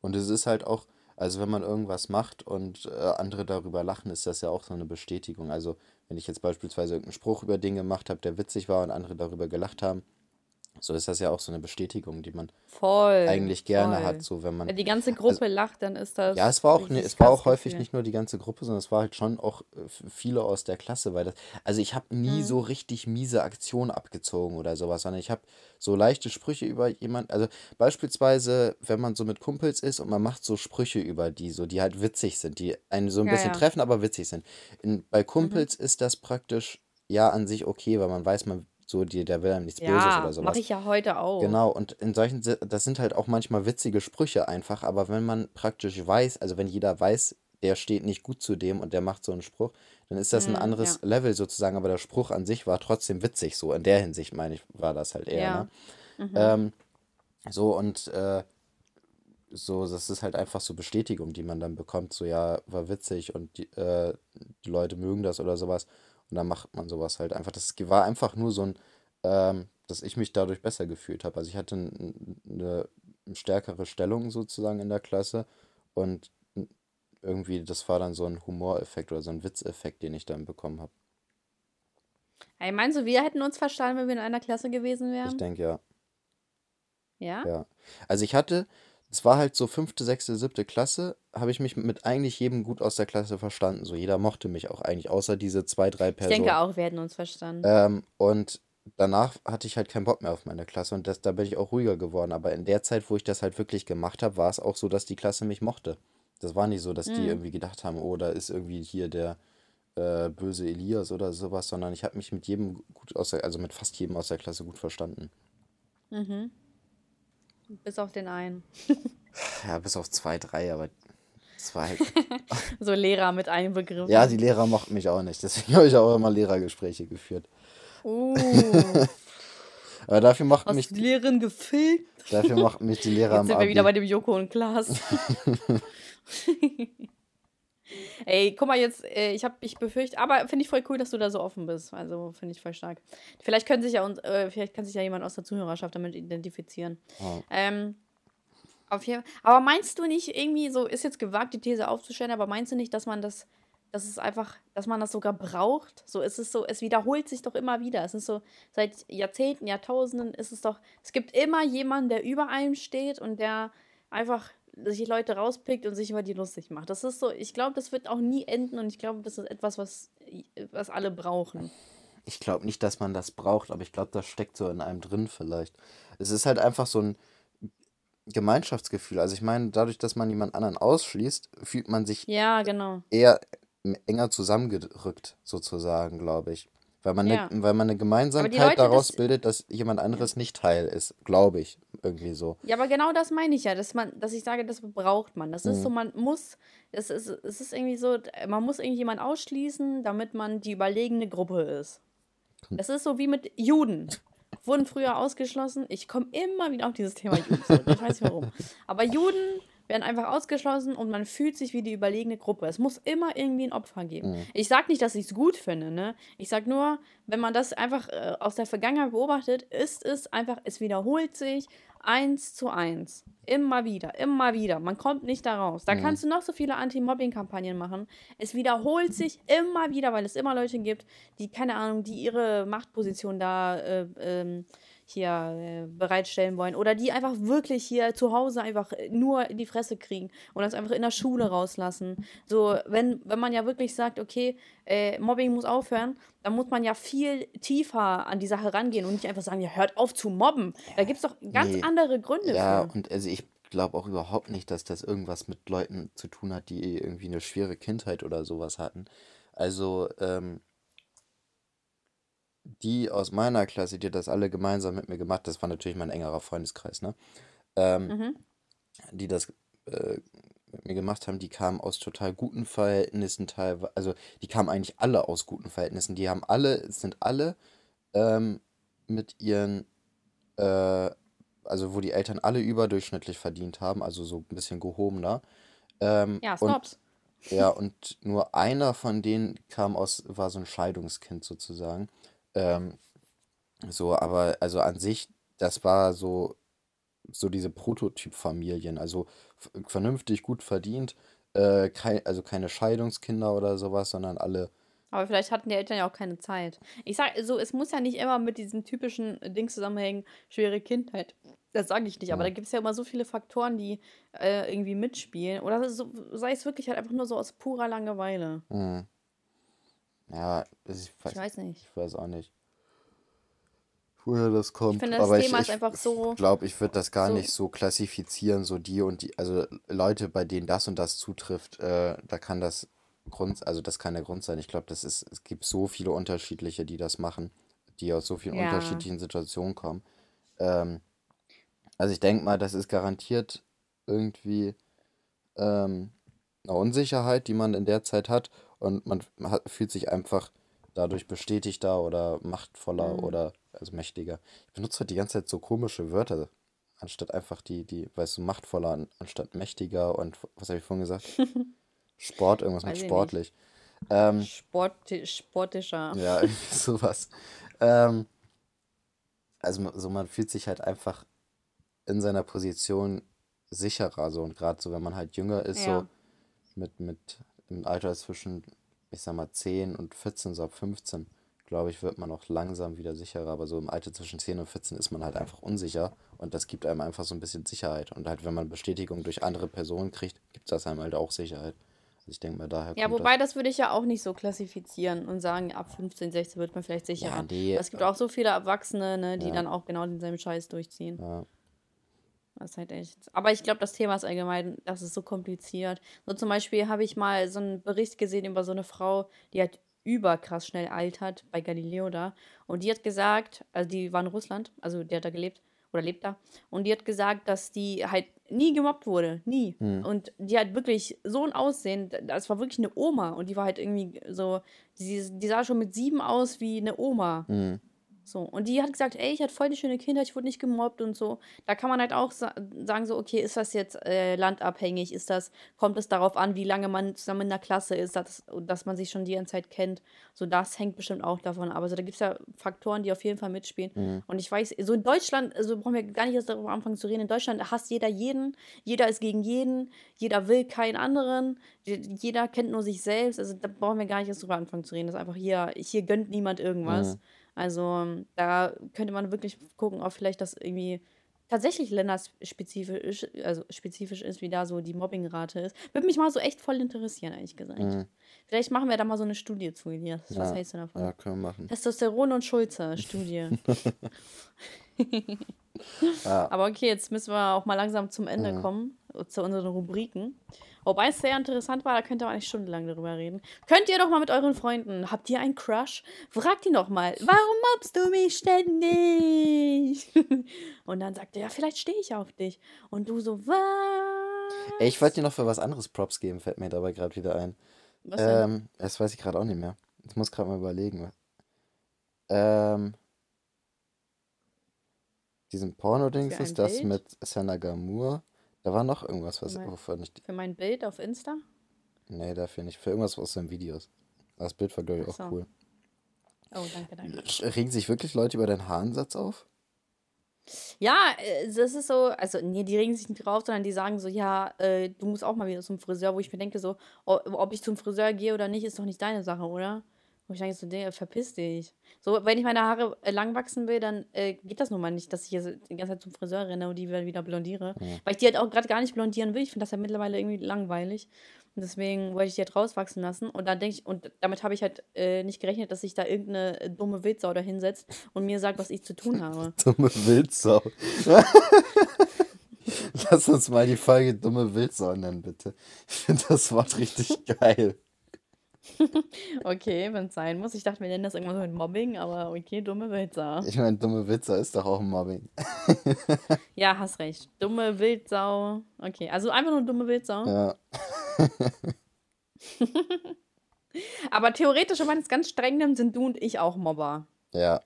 Und es ist halt auch, also wenn man irgendwas macht und äh, andere darüber lachen, ist das ja auch so eine Bestätigung. Also wenn ich jetzt beispielsweise irgendeinen Spruch über den gemacht habe, der witzig war und andere darüber gelacht haben, so ist das ja auch so eine Bestätigung, die man Voll, eigentlich gerne voll. hat, so wenn man Wenn die ganze Gruppe lacht, dann ist das ja, es war auch, ne, es war auch häufig Gefühl. nicht nur die ganze Gruppe, sondern es war halt schon auch äh, viele aus der Klasse, weil das, also ich habe nie Mhm. so richtig miese Aktionen abgezogen oder sowas, sondern ich habe so leichte Sprüche über jemand, also beispielsweise, wenn man so mit Kumpels ist und man macht so Sprüche über die, so die halt witzig sind, die einen so ein Ja, bisschen ja. treffen, aber witzig sind. In, bei Mhm. Kumpels ist das praktisch ja an sich okay, weil man weiß, man so, die, der will einem nichts Böses Ja, oder mache sowas. ich ja heute auch. Genau, und in solchen, das sind halt auch manchmal witzige Sprüche einfach, aber wenn man praktisch weiß, also wenn jeder weiß, der steht nicht gut zu dem und der macht so einen Spruch, dann ist das ein Mhm, anderes ja. Level sozusagen, aber der Spruch an sich war trotzdem witzig, so in der Hinsicht meine ich, war das halt eher, Ja. ne? Mhm. Ähm, so und äh, so, das ist halt einfach so Bestätigung, die man dann bekommt, so ja, war witzig und die, äh, die Leute mögen das oder sowas und dann macht man sowas halt einfach. Das war einfach nur so ein, ähm, dass ich mich dadurch besser gefühlt habe. Also ich hatte eine stärkere Stellung sozusagen in der Klasse und irgendwie, das war dann so ein Humoreffekt oder so ein Witzeffekt, den ich dann bekommen habe. Ey, meinst du, wir hätten uns verstanden, wenn wir in einer Klasse gewesen Ich wären? denke ja. Ja? Ja. Also ich hatte, es war halt so fünfte, sechste, siebte Klasse, habe ich mich mit eigentlich jedem gut aus der Klasse verstanden. So jeder mochte mich auch eigentlich, außer diese zwei, drei Ich denke Personen. auch, wir hätten uns verstanden. Ähm, und danach hatte ich halt keinen Bock mehr auf meine Klasse und das, da bin ich auch ruhiger geworden. Aber in der Zeit, wo ich das halt wirklich gemacht habe, war es auch so, dass die Klasse mich mochte. Das war nicht so, dass die Mhm. irgendwie gedacht haben, oh, da ist irgendwie hier der äh, böse Elias oder sowas, sondern ich habe mich mit jedem gut aus der, also mit fast jedem aus der Klasse gut verstanden. Mhm. Bis auf den einen. Ja, bis auf zwei, drei, aber zwei. so Lehrer mit Begriff. Ja, die Lehrer mochten mich auch nicht. Deswegen habe ich auch immer Lehrergespräche geführt. Uh. aber dafür mochten Hast mich. die Lehrerin gefilmt? Dafür mochten mich die Lehrer Jetzt am sind wir wieder bei dem Joko und Klaas. Ey, guck mal jetzt, äh, ich habe, ich befürchte, aber finde ich voll cool, dass du da so offen bist. Also finde ich voll stark. Vielleicht können sich ja uns, äh, vielleicht kann sich ja jemand aus der Zuhörerschaft damit identifizieren. Oh. Ähm, auf jeden Aber meinst du nicht irgendwie so, ist jetzt gewagt, die These aufzustellen, aber meinst du nicht, dass man das, dass es einfach, dass man das sogar braucht? So ist es so, es wiederholt sich doch immer wieder. Es ist so, seit Jahrzehnten, Jahrtausenden ist es doch, es gibt immer jemanden, der über einem steht und der einfach sich Leute rauspickt und sich über die lustig macht. Das ist so, ich glaube, das wird auch nie enden und ich glaube, das ist etwas, was, was alle brauchen. Ich glaube nicht, dass man das braucht, aber ich glaube, das steckt so in einem drin vielleicht. Es ist halt einfach so ein Gemeinschaftsgefühl. Also ich meine, dadurch, dass man jemand anderen ausschließt, fühlt man sich ja, genau. eher enger zusammengerückt, sozusagen, glaube ich. Weil man, ja. ne, weil man eine Gemeinsamkeit daraus das, bildet, dass jemand anderes nicht Teil ist, glaube ich, irgendwie so. Ja, aber genau das meine ich ja, dass man, dass ich sage, das braucht man. Das ist mhm. so, man muss, es ist, es ist irgendwie so, man muss irgendjemand ausschließen, damit man die überlegene Gruppe ist. Das ist so wie mit Juden. Wurden früher ausgeschlossen. Ich komme immer wieder auf dieses Thema Juden zurück. Ich weiß nicht warum. Aber Juden werden einfach ausgeschlossen und man fühlt sich wie die überlegene Gruppe. Es muss immer irgendwie ein Opfer geben. Mhm. Ich sage nicht, dass ich es gut finde, ne? Ich sage nur, wenn man das einfach äh, aus der Vergangenheit beobachtet, ist es einfach, es wiederholt sich eins zu eins. Immer wieder, immer wieder. Man kommt nicht da raus. Da mhm. kannst du noch so viele Anti-Mobbing-Kampagnen machen. Es wiederholt sich immer wieder, weil es immer Leute gibt, die, keine Ahnung, die ihre Machtposition da äh, ähm, hier äh, bereitstellen wollen oder die einfach wirklich hier zu Hause einfach nur in die Fresse kriegen und das einfach in der Schule rauslassen. So, wenn, wenn man ja wirklich sagt, okay, äh, Mobbing muss aufhören, dann muss man ja viel tiefer an die Sache rangehen und nicht einfach sagen, ja, hört auf zu mobben. Da gibt es doch ganz nee. andere Gründe ja, für. und also ich glaube auch überhaupt nicht, dass das irgendwas mit Leuten zu tun hat, die irgendwie eine schwere Kindheit oder sowas hatten. Also, ähm, die aus meiner Klasse, die das alle gemeinsam mit mir gemacht, das war natürlich mein engerer Freundeskreis, ne? Ähm, mhm. Die das äh, mit mir gemacht haben, die kamen aus total guten Verhältnissen teilweise, also die kamen eigentlich alle aus guten Verhältnissen. Die haben alle, sind alle ähm, mit ihren, äh, also wo die Eltern alle überdurchschnittlich verdient haben, also so ein bisschen gehobener. Ähm, ja, Snobs. Und, ja, und nur einer von denen kam aus, war so ein Scheidungskind sozusagen. Ähm, so, aber also an sich, das war so, so diese Prototypfamilien, also vernünftig gut verdient, äh, kein, also keine Scheidungskinder oder sowas, sondern alle. Aber vielleicht hatten die Eltern ja auch keine Zeit. Ich sag so, es muss ja nicht immer mit diesem typischen Ding zusammenhängen, schwere Kindheit. Das sage ich nicht, aber ja. da gibt es ja immer so viele Faktoren, die äh, irgendwie mitspielen. Oder so, sei es wirklich halt einfach nur so aus purer Langeweile. Mhm. Ja, ich weiß, ich weiß nicht. Ich weiß auch nicht, woher das kommt. Ich finde, das Aber Thema ich, ist einfach so. Ich glaube, ich würde das gar so nicht so klassifizieren, so die und die, also Leute, bei denen das und das zutrifft, äh, da kann das Grund, also das kann der Grund sein. Ich glaube, das ist, es gibt so viele unterschiedliche, die das machen, die aus so vielen ja. unterschiedlichen Situationen kommen. Ähm, also ich denke mal, das ist garantiert irgendwie ähm, eine Unsicherheit, die man in der Zeit hat und man hat, fühlt sich einfach dadurch bestätigter oder machtvoller mhm. oder also mächtiger. Ich benutze halt die ganze Zeit so komische Wörter, anstatt einfach die, die, weißt du, machtvoller anstatt mächtiger und was habe ich vorhin gesagt? Sport, irgendwas Weiß mit sportlich. Ähm, Sport, sportischer. Ja, irgendwie sowas. Ähm, also so man fühlt sich halt einfach in seiner Position sicherer so und gerade so wenn man halt jünger ist ja. so mit mit im Alter zwischen ich sag mal 10 und 14 so ab 15 glaube ich, wird man auch langsam wieder sicherer. Aber so im Alter zwischen 10 und 14 ist man halt einfach unsicher. Und das gibt einem einfach so ein bisschen Sicherheit. Und halt, wenn man Bestätigung durch andere Personen kriegt, gibt das einem halt auch Sicherheit. Also ich denke mal, daher Ja, wobei das. das würde ich ja auch nicht so klassifizieren und sagen, ab 15, 16 wird man vielleicht sicherer. Ja, nee, es gibt auch so viele Erwachsene, ne, die ja. dann auch genau denselben Scheiß durchziehen. Ja. Das ist halt echt. Aber ich glaube, das Thema ist allgemein, das ist so kompliziert. So zum Beispiel habe ich mal so einen Bericht gesehen über so eine Frau, die hat überkrass schnell altert bei Galileo da. Und die hat gesagt, also die war in Russland, also die hat da gelebt, oder lebt da. Und die hat gesagt, dass die halt nie gemobbt wurde. Nie. Hm. Und die hat wirklich so ein Aussehen. Das war wirklich eine Oma. Und die war halt irgendwie so. Die, die sah schon mit sieben aus wie eine Oma. Mhm. So, und die hat gesagt, ey, ich hatte voll die schöne Kindheit, ich wurde nicht gemobbt und so. Da kann man halt auch sa sagen, so, okay, ist das jetzt äh, landabhängig? Ist das, kommt es darauf an, wie lange man zusammen in der Klasse ist, dass, dass man sich schon die ganze Zeit kennt? So, das hängt bestimmt auch davon ab. Also da gibt es ja Faktoren, die auf jeden Fall mitspielen. Mhm. Und ich weiß, so in Deutschland, also brauchen wir gar nicht erst darüber anfangen zu reden, in Deutschland hasst jeder jeden, jeder ist gegen jeden, jeder will keinen anderen, jeder kennt nur sich selbst. Also da brauchen wir gar nicht erst darüber anfangen zu reden. Das ist einfach hier, hier gönnt niemand irgendwas. Mhm. Also da könnte man wirklich gucken, ob vielleicht das irgendwie tatsächlich länderspezifisch, also spezifisch ist, wie da so die Mobbingrate ist. Würde mich mal so echt voll interessieren, ehrlich gesagt. Mhm. Vielleicht machen wir da mal so eine Studie zu, Elias. Was Ja. hältst du davon? Ja, können wir machen. Testosteron und Schulze, Studie. Ja. Aber okay, jetzt müssen wir auch mal langsam zum Ende Mhm. kommen, zu unseren Rubriken. Wobei es sehr interessant war, da könnte man eigentlich stundenlang darüber reden. Könnt ihr doch mal mit euren Freunden, habt ihr einen Crush? Fragt ihn doch mal, warum mobst du mich ständig? Und dann sagt er, ja, vielleicht stehe ich auf dich. Und du so, was? Ey, ich wollte dir noch für was anderes Props geben, fällt mir dabei gerade wieder ein. Was denn? Ähm, das weiß ich gerade auch nicht mehr. Ich muss gerade mal überlegen. Ähm, diesen Porno-Dings ist das Bild? mit Sana Gamur. Da war noch irgendwas, was, Mein- wovon ich. Für mein Bild auf Insta? Nee, dafür nicht. Für irgendwas aus seinen Videos. Das Bild war, glaube ich, auch so. cool. Oh, danke, danke. Regen sich wirklich Leute über deinen Haarensatz auf? Ja, das ist so, also nee, die regen sich nicht drauf, sondern die sagen so, ja, äh, du musst auch mal wieder zum Friseur, wo ich mir denke so, ob ich zum Friseur gehe oder nicht, ist doch nicht deine Sache, oder? Wo ich denke so, Digga, verpiss dich. So, wenn ich meine Haare äh, lang wachsen will, dann äh, geht das nun mal nicht, dass ich jetzt die ganze Zeit zum Friseur renne und die wieder, wieder blondiere. Ja. Weil ich die halt auch gerade gar nicht blondieren will. Ich finde das ja mittlerweile irgendwie langweilig. Und deswegen wollte ich die halt rauswachsen lassen. Und dann denke ich, und damit habe ich halt äh, nicht gerechnet, dass sich da irgendeine äh, dumme Wildsau da hinsetzt und mir sagt, was ich zu tun habe. Dumme Wildsau. Lass uns mal die Folge Dumme Wildsau nennen, bitte. Ich finde das Wort richtig geil. Okay, wenn es sein muss. Ich dachte, wir nennen das irgendwann so mit Mobbing, aber okay, dumme Wildsau. Ich meine, dumme Wildsau ist doch auch ein Mobbing. Ja, hast recht. Dumme Wildsau. Okay, also einfach nur dumme Wildsau. Ja. Aber theoretisch, wenn man es ganz streng nimmt, sind du und ich auch Mobber. Ja.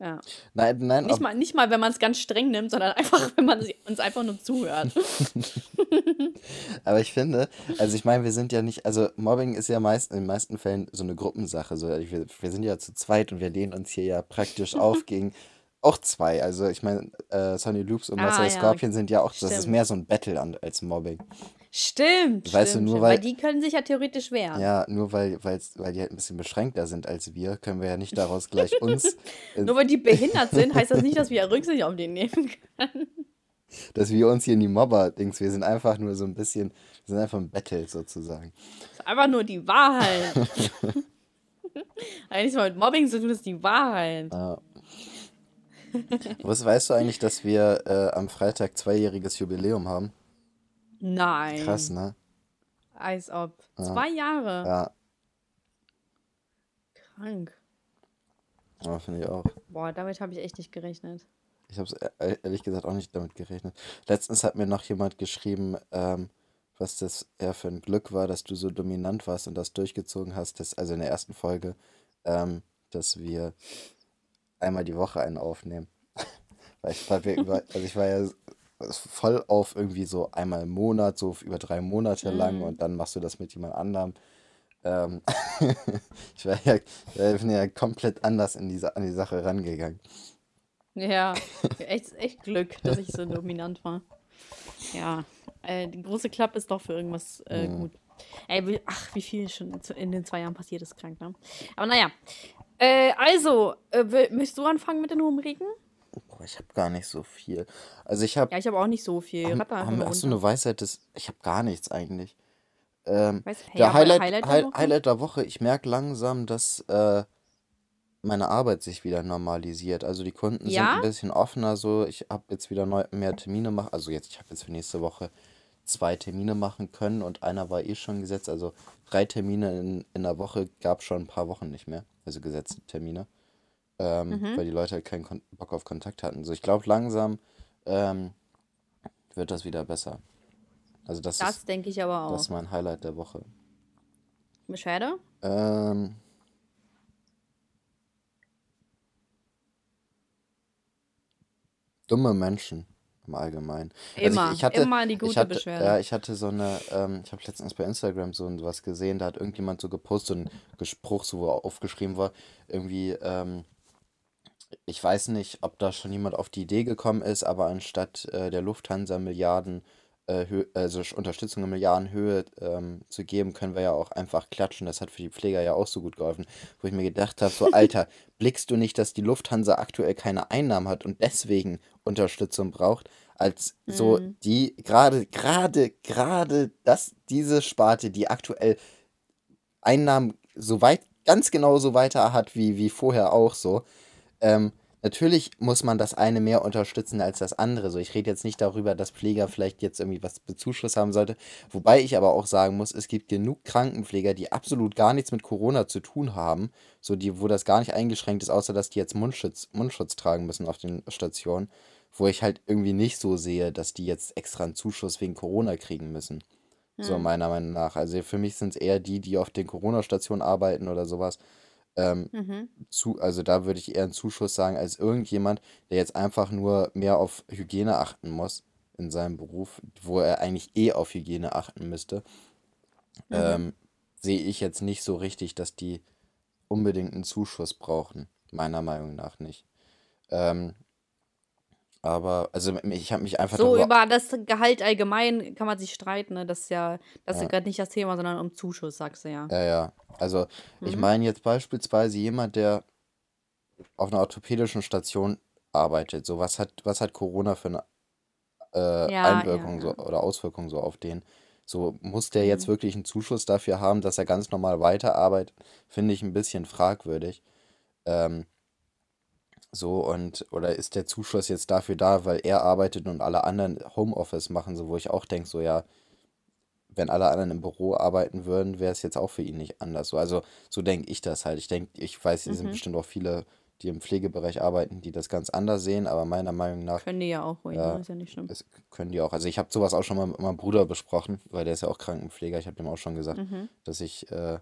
Ja. Nein, nein, Nicht mal, nicht mal, wenn man es ganz streng nimmt, sondern einfach, wenn man uns einfach nur zuhört. aber ich finde, also ich meine, wir sind ja nicht, also Mobbing ist ja meist, in den meisten Fällen so eine Gruppensache. So, wir, wir sind ja zu zweit und wir lehnen uns hier ja praktisch auf gegen auch zwei. Also ich meine, äh, Sonny Loops und Ah, Marcel ja, Scorpion sind ja auch, das ist stimmt. mehr so ein Battle an, als Mobbing. Stimmt. Weißt du, stimmt, nur stimmt. weil- weil die können sich ja theoretisch wehren. Ja, nur weil, weil die halt ein bisschen beschränkter sind als wir, können wir ja nicht daraus gleich uns, Nur weil die behindert sind, heißt das nicht, dass wir Rücksicht auf die nehmen können. dass wir uns hier in die Mobber-Dings, wir sind einfach nur so ein bisschen, wir sind einfach ein Battle sozusagen. Das ist einfach nur die Wahrheit. Eigentlich mal mit Mobbing zu tun, ist die Wahrheit. Ja. Was weißt du eigentlich, dass wir äh, am Freitag zweijähriges Jubiläum haben? Nein. Krass, ne? Als ob. Ja. Zwei Jahre. Ja, Krank. ja finde ich auch. Boah, damit habe ich echt nicht gerechnet. Ich habe es ehrlich gesagt auch nicht damit gerechnet. Letztens hat mir noch jemand geschrieben, ähm, was das eher für ein Glück war, dass du so dominant warst und das durchgezogen hast, dass, also in der ersten Folge, ähm, dass wir einmal die Woche einen aufnehmen. Weil ich, weil wir über, also ich war ja voll auf irgendwie so einmal im Monat, so über drei Monate lang Mhm. und dann machst du das mit jemand anderem. Ähm, ich war ja, bin ja komplett anders in diese, an die Sache rangegangen. Ja, echt, echt Glück, dass ich so dominant war. Ja, äh, die große Klappe ist doch für irgendwas äh, Mhm. gut. Ey, ach, wie viel schon in den zwei Jahren passiert ist, krank, ne? Aber naja. Äh, also, äh, möchtest du anfangen mit den Rubriken? Boah, ich habe gar nicht so viel. Also ich habe Ja, ich habe auch nicht so viel. Haben, haben, hast du eine Weisheit des. Ich habe gar nichts eigentlich. Ähm, Weiß- der ja, Highlight, Highlight der Woche? Highlight der Woche, ich merke langsam, dass äh, meine Arbeit sich wieder normalisiert. Also die Kunden sind Ja? ein bisschen offener so. Ich habe jetzt wieder neu, mehr Termine machen. Also jetzt, ich habe jetzt für nächste Woche zwei Termine machen können und einer war eh schon gesetzt. Also drei Termine in, in der Woche gab schon ein paar Wochen nicht mehr. Also gesetzte Termine. Ähm, Mhm. weil die Leute halt keinen Kon Bock auf Kontakt hatten. So, ich glaube, langsam ähm, wird das wieder besser. Also das Das ist, denke ich aber das auch. ist mein Highlight der Woche. Beschwerde? Ähm, dumme Menschen im Allgemeinen. Also ich, Immer. ich hatte, Immer die ich gute hatte, Beschwerde. ja, ich hatte so eine, ähm, ich habe letztens bei Instagram so was gesehen, da hat irgendjemand so gepostet, ein Gespruch, so wo aufgeschrieben war, irgendwie, ähm, ich weiß nicht, ob da schon jemand auf die Idee gekommen ist, aber anstatt äh, der Lufthansa Milliarden, äh, Hö also Sch- Unterstützung in Milliardenhöhe ähm, zu geben, können wir ja auch einfach klatschen. Das hat für die Pfleger ja auch so gut geholfen. Wo ich mir gedacht habe, so Alter, blickst du nicht, dass die Lufthansa aktuell keine Einnahmen hat und deswegen Unterstützung braucht, als so Mhm. die gerade, gerade, gerade das, diese Sparte, die aktuell Einnahmen so weit, ganz genauso weiter hat wie, wie vorher auch so. Ähm, natürlich muss man das eine mehr unterstützen als das andere. So, ich rede jetzt nicht darüber, dass Pfleger vielleicht jetzt irgendwie was Bezuschuss haben sollte. Wobei ich aber auch sagen muss, es gibt genug Krankenpfleger, die absolut gar nichts mit Corona zu tun haben. So, die, wo das gar nicht eingeschränkt ist, außer dass die jetzt Mundschutz, Mundschutz tragen müssen auf den Stationen. Wo ich halt irgendwie nicht so sehe, dass die jetzt extra einen Zuschuss wegen Corona kriegen müssen. So Hm. meiner Meinung nach. Also für mich sind es eher die, die auf den Corona-Stationen arbeiten oder sowas. Ähm, Mhm. zu, also da würde ich eher einen Zuschuss sagen, als irgendjemand, der jetzt einfach nur mehr auf Hygiene achten muss in seinem Beruf, wo er eigentlich eh auf Hygiene achten müsste. Mhm. Ähm, sehe ich jetzt nicht so richtig, dass die unbedingt einen Zuschuss brauchen. Meiner Meinung nach nicht. Ähm, aber, also ich habe mich einfach So, darüber. über das Gehalt allgemein kann man sich streiten, ne? Das ist ja, das ist ja Ja. gerade nicht das Thema, sondern um Zuschuss, sagst du ja. Ja, ja. Also, ich Mhm. meine jetzt beispielsweise jemand, der auf einer orthopädischen Station arbeitet. So, was hat, was hat Corona für eine äh, Ja, Einwirkung ja, so ja. oder Auswirkung so auf den? So, muss der jetzt Mhm. wirklich einen Zuschuss dafür haben, dass er ganz normal weiterarbeitet? Finde ich ein bisschen fragwürdig. Ähm, so und, oder ist der Zuschuss jetzt dafür da, weil er arbeitet und alle anderen Homeoffice machen, so wo ich auch denke, so ja, wenn alle anderen im Büro arbeiten würden, wäre es jetzt auch für ihn nicht anders. So, also so denke ich das halt. Ich denke, ich weiß, hier sind Mhm. bestimmt auch viele, die im Pflegebereich arbeiten, die das ganz anders sehen, aber meiner Meinung nach Können die ja auch ruhig, ja, ne? Ist ja nicht schlimm. es können die auch. Also ich habe sowas auch schon mal mit meinem Bruder besprochen, weil der ist ja auch Krankenpfleger. Ich habe dem auch schon gesagt, Mhm. dass ich äh,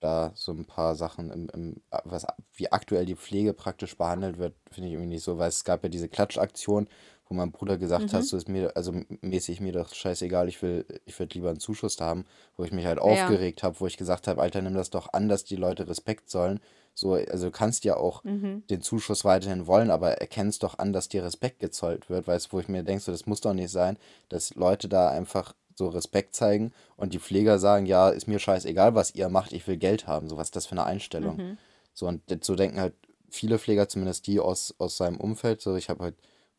da so ein paar Sachen im, im was wie aktuell die Pflege praktisch behandelt wird, finde ich irgendwie nicht so, weil es gab ja diese Klatschaktion, wo mein Bruder gesagt hat, Mhm. so ist mir, also mäßig mir doch scheißegal, ich will, ich würde lieber einen Zuschuss haben, wo ich mich halt Ja. aufgeregt habe, wo ich gesagt habe, Alter, nimm das doch an, dass die Leute Respekt sollen. So, also du kannst ja auch Mhm. den Zuschuss weiterhin wollen, aber erkennst doch an, dass dir Respekt gezollt wird, weißt du, wo ich mir denke, so, das muss doch nicht sein, dass Leute da einfach so Respekt zeigen und die Pfleger sagen, ja, ist mir scheißegal, was ihr macht, ich will Geld haben. So, was ist das für eine Einstellung? Mhm. So, und so denken halt viele Pfleger, zumindest die aus, aus seinem Umfeld. So, ich habe halt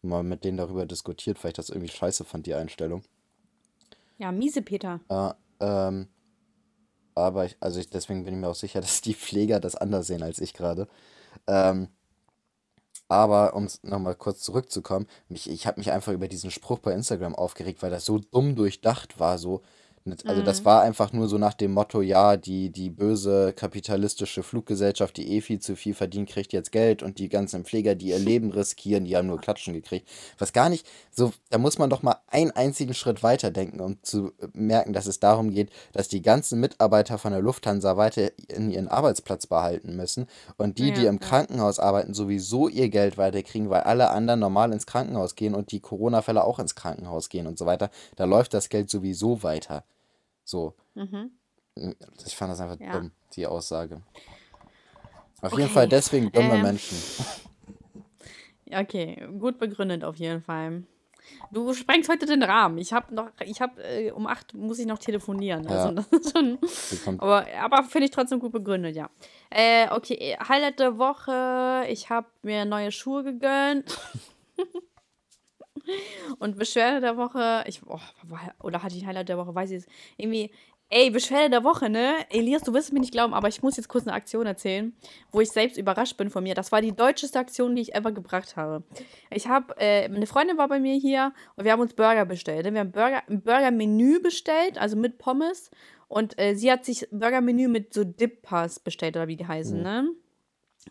mal mit denen darüber diskutiert, weil ich das irgendwie scheiße fand, die Einstellung. Ja, miese Peter. Ja, ähm, aber ich, also ich, deswegen bin ich mir auch sicher, dass die Pfleger das anders sehen als ich gerade. Ähm, aber um nochmal kurz zurückzukommen, mich, ich habe mich einfach über diesen Spruch bei Instagram aufgeregt, weil das so dumm durchdacht war. So. Also das Mhm. war einfach nur so nach dem Motto, ja, die, die böse kapitalistische Fluggesellschaft, die eh viel zu viel verdient, kriegt jetzt Geld und die ganzen Pfleger, die ihr Leben riskieren, die haben nur Klatschen gekriegt. Was gar nicht, so, da muss man doch mal einen einzigen Schritt weiter denken, um zu merken, dass es darum geht, dass die ganzen Mitarbeiter von der Lufthansa weiter in ihren Arbeitsplatz behalten müssen und die, die Ja, im ja. Krankenhaus arbeiten, sowieso ihr Geld weiterkriegen, weil alle anderen normal ins Krankenhaus gehen und die Corona-Fälle auch ins Krankenhaus gehen und so weiter. Da läuft das Geld sowieso weiter. So, Mhm. ich fand das einfach Ja. dumm, die Aussage. Auf jeden Fall Okay. deswegen dumme Ähm, Menschen. okay, gut begründet auf jeden Fall. Du sprengst heute den Rahmen. Ich habe noch, ich habe äh, um 8 muss ich noch telefonieren. Also Ja, das ist schon. Aber, aber finde ich trotzdem gut begründet, ja. Äh, okay, Highlight der Woche. Ich habe mir neue Schuhe gegönnt. Und Beschwerde der Woche, ich, oh, oder hatte ich Highlight der Woche, weiß ich es. Irgendwie, ey, Beschwerde der Woche, ne? Elias, du wirst es mir nicht glauben, aber ich muss jetzt kurz eine Aktion erzählen, wo ich selbst überrascht bin von mir. Das war die deutscheste Aktion, die ich ever gebracht habe. Ich habe, äh, eine Freundin war bei mir hier und wir haben uns Burger bestellt. ne? Wir haben Burger, ein Burger-Menü bestellt, also mit Pommes. Und äh, sie hat sich Burger-Menü mit so Dip-Pass bestellt, oder wie die heißen, Mhm. ne?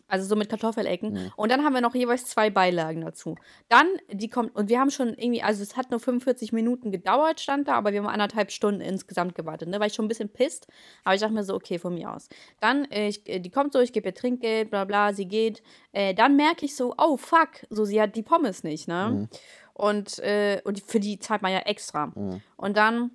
Also so mit Kartoffelecken. Mhm. Und dann haben wir noch jeweils zwei Beilagen dazu. Dann, die kommt, und wir haben schon irgendwie, also es hat nur 45 Minuten gedauert, stand da, aber wir haben anderthalb Stunden insgesamt gewartet, ne? War ich schon ein bisschen pisst. Aber ich dachte mir so, okay, von mir aus. Dann, äh, ich, die kommt so, ich gebe ihr Trinkgeld, bla bla, sie geht. Äh, dann merke ich so, oh fuck, so sie hat die Pommes nicht, ne? Mhm. Und, äh, und für die zahlt man ja extra. Mhm. Und dann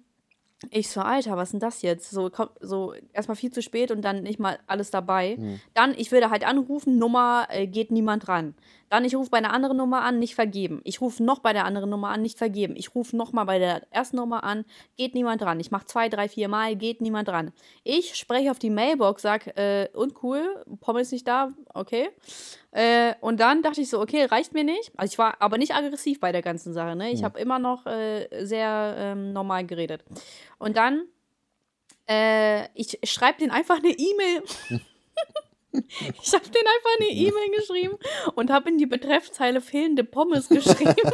ich so, Alter, was ist denn das jetzt? So, komm, so erstmal viel zu spät und dann nicht mal alles dabei. Mhm. Dann, ich würde halt anrufen, Nummer äh, geht niemand ran. Dann, ich rufe bei einer anderen Nummer an, nicht vergeben. Ich rufe noch bei der anderen Nummer an, nicht vergeben. Ich rufe noch mal bei der ersten Nummer an, geht niemand dran. Ich mache zwei, drei, vier Mal, geht niemand dran. Ich spreche auf die Mailbox, sag, äh, uncool, Pommes nicht da, okay. Äh, und dann dachte ich so, okay, reicht mir nicht. Also ich war aber nicht aggressiv bei der ganzen Sache, ne? Ich Mhm. habe immer noch äh, sehr ähm, normal geredet. Und dann, äh, ich schreibe den einfach eine E-Mail. ich habe den einfach eine E-Mail geschrieben und habe in die Betreffzeile fehlende Pommes geschrieben.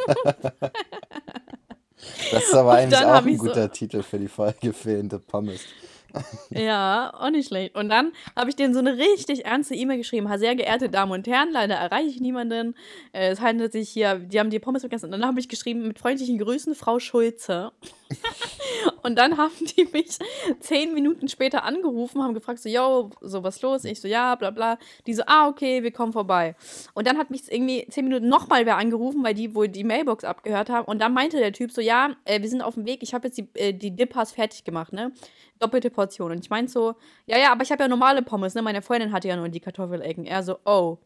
Das ist aber Und eigentlich auch ein ich so- guter Titel für die Folge, fehlende Pommes. Ja, auch nicht schlecht. Und dann habe ich denen so eine richtig ernste E-Mail geschrieben. Sehr geehrte Damen und Herren, leider erreiche ich niemanden. Äh, es handelt sich hier, die haben die Pommes vergessen. Und dann habe ich geschrieben, mit freundlichen Grüßen, Frau Schulze. Und dann haben die mich zehn Minuten später angerufen, haben gefragt, so, yo, so, was los? Ich so, ja, bla, bla. Die so, ah, okay, wir kommen vorbei. Und dann hat mich irgendwie zehn Minuten nochmal wer angerufen, weil die wohl die Mailbox abgehört haben. Und dann meinte der Typ so, ja, äh, wir sind auf dem Weg, ich habe jetzt die, äh, die Dippas fertig gemacht, ne? Doppelte Portion. Und ich meinte so, ja, ja, aber ich habe ja normale Pommes, ne? Meine Freundin hatte ja nur die Kartoffelecken. Er so, oh.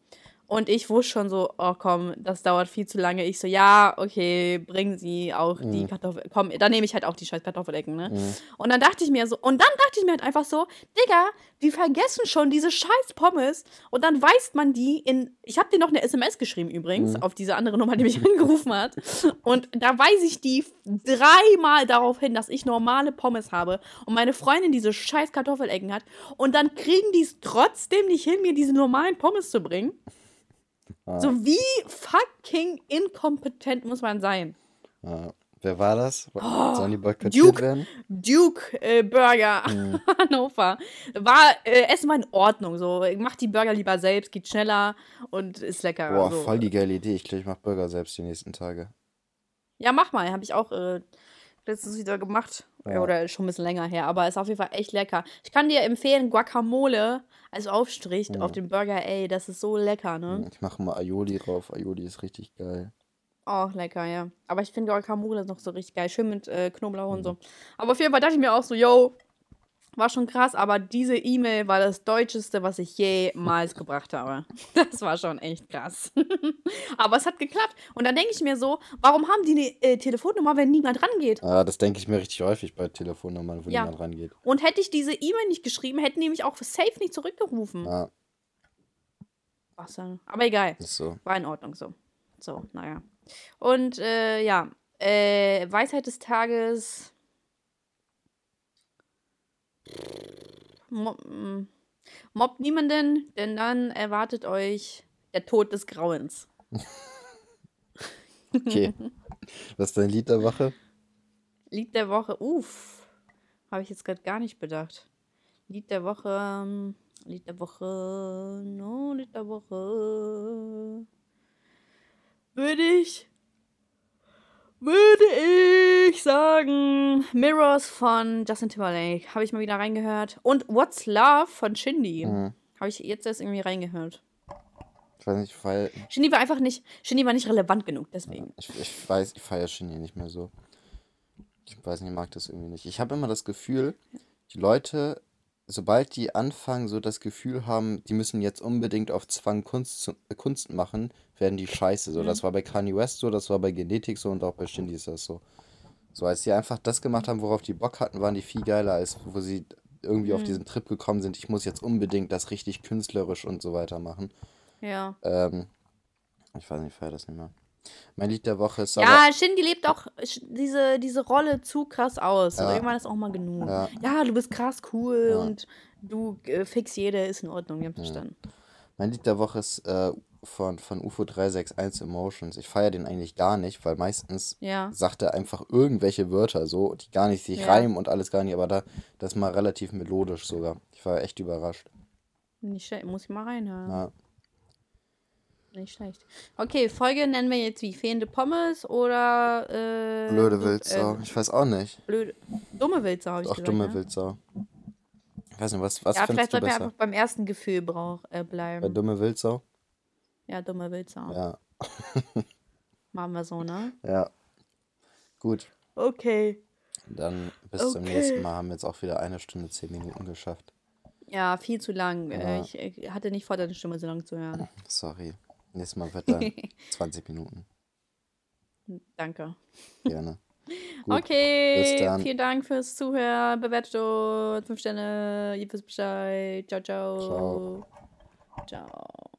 Und ich wusste schon so, oh komm, das dauert viel zu lange. Ich so, ja, okay, bringen Sie auch die Kartoffel. Komm, dann nehme ich halt auch die scheiß Kartoffelecken, ne? Und dann dachte ich mir so, und dann dachte ich mir halt einfach so, Digga, die vergessen schon diese scheiß Pommes. Und dann weist man die in. Ich habe dir noch eine SMS geschrieben übrigens, auf diese andere Nummer, die mich angerufen hat. Und da weise ich die dreimal darauf hin, dass ich normale Pommes habe und meine Freundin diese scheiß Kartoffelecken hat. Und dann kriegen die es trotzdem nicht hin, mir diese normalen Pommes zu bringen. So wie fucking inkompetent muss man sein? Ja. Wer war das? Sollen die boykottiert Oh, Duke. werden? Duke äh, Burger Hannover. War, äh, Essen war in Ordnung. So, macht die Burger lieber selbst, geht schneller und ist lecker. Boah, so. voll die geile Idee. Ich glaube, ich mache Burger selbst die nächsten Tage. Ja, mach mal. Habe ich auch äh, letztens wieder gemacht. Ja. Oder schon ein bisschen länger her. Aber ist auf jeden Fall echt lecker. Ich kann dir empfehlen, Guacamole als Aufstrich auf den Burger. Ey, das ist so lecker, ne? Ich mache mal Aioli drauf. Aioli ist richtig geil. Auch lecker, ja. Aber ich finde Guacamole ist noch so richtig geil. Schön mit äh, Knoblauch und so. Aber auf jeden Fall dachte ich mir auch so, yo, war schon krass, aber diese E-Mail war das Deutscheste, was ich jemals gebracht habe. Das war schon echt krass. aber es hat geklappt. Und dann denke ich mir so, warum haben die eine äh, Telefonnummer, wenn niemand rangeht? Ah, das denke ich mir richtig häufig bei Telefonnummern, wo Ja. niemand rangeht. Und hätte ich diese E-Mail nicht geschrieben, hätten die mich auch safe nicht zurückgerufen. Ja, Was dann? Aber egal. ist so. War in Ordnung so. So, naja. Und äh, ja, äh, Weisheit des Tages. Mo mm, mobbt niemanden, denn dann erwartet euch der Tod des Grauens. Okay. Was ist dein Lied der Woche? Lied der Woche, uff, habe ich jetzt gerade gar nicht bedacht. Lied der Woche, ähm, Lied der Woche, no, Lied der Woche. Würde ich, würde ich sagen, Mirrors von Justin Timberlake, habe ich mal wieder reingehört. Und What's Love von Shindy, Mhm. habe ich jetzt erst irgendwie reingehört. Ich weiß nicht, weil Shindy war einfach nicht, Shindy war nicht relevant genug, deswegen. ich, ich weiß, ich feiere Shindy nicht mehr so. Ich weiß nicht, ich mag das irgendwie nicht. Ich habe immer das Gefühl, die Leute, sobald die anfangen, so das Gefühl haben, die müssen jetzt unbedingt auf Zwang Kunst, zu, äh, Kunst machen, werden die scheiße. So, das war bei Kanye West so, das war bei Genetik so und auch bei Shindy ist das so. So, als sie einfach das gemacht haben, worauf die Bock hatten, waren die viel geiler, als wo sie irgendwie auf diesen Trip gekommen sind. Ich muss jetzt unbedingt das richtig künstlerisch und so weiter machen. Ja. Ähm, ich weiß nicht, ich feiere das nicht mehr. Mein Lied der Woche ist aber. Ja, Shindy lebt auch diese, diese Rolle zu krass aus. Ja. irgendwann ist auch mal genug. Ja. Ja, du bist krass cool Ja. und du äh, fix jede, ist in Ordnung, ihr habt verstanden. Mein Lied der Woche ist äh, von, von UFO 361 Emotions. Ich feiere den eigentlich gar nicht, weil meistens Ja. sagt er einfach irgendwelche Wörter so, die gar nicht sich Ja. reimen und alles gar nicht, aber da das ist mal relativ melodisch sogar. Ich war echt überrascht. Nicht muss ich mal reinhören. Ja. Nicht schlecht. Okay, Folge nennen wir jetzt wie? Fehlende Pommes oder. Äh, Blöde du- Wildsau. äh, ich weiß auch nicht. blöde. Dumme Wildsau, habe ich Auch gesagt. dumme ne? Wildsau. Ich weiß nicht, was, was Ja, findest vielleicht du sollten wir besser? einfach beim ersten Gefühl brauch, äh, Bei bleiben. dumme Wildsau? Ja, dumme Wildsau. Ja. Machen wir so, ne? Ja. Gut. Okay. Dann bis zum Okay. nächsten Mal haben wir jetzt auch wieder eine Stunde, zehn Minuten geschafft. Ja, viel zu lang. Ja. Äh, ich, ich hatte nicht vor, deine Stimme so lang zu hören. Sorry. Nächstes Mal wird dann 20 Minuten. Danke. Gerne. Gut. okay, vielen Dank fürs Zuhören. Bewertet uns. Fünf Sterne. Ihr wisst Bescheid. Ciao, ciao. Ciao. Ciao.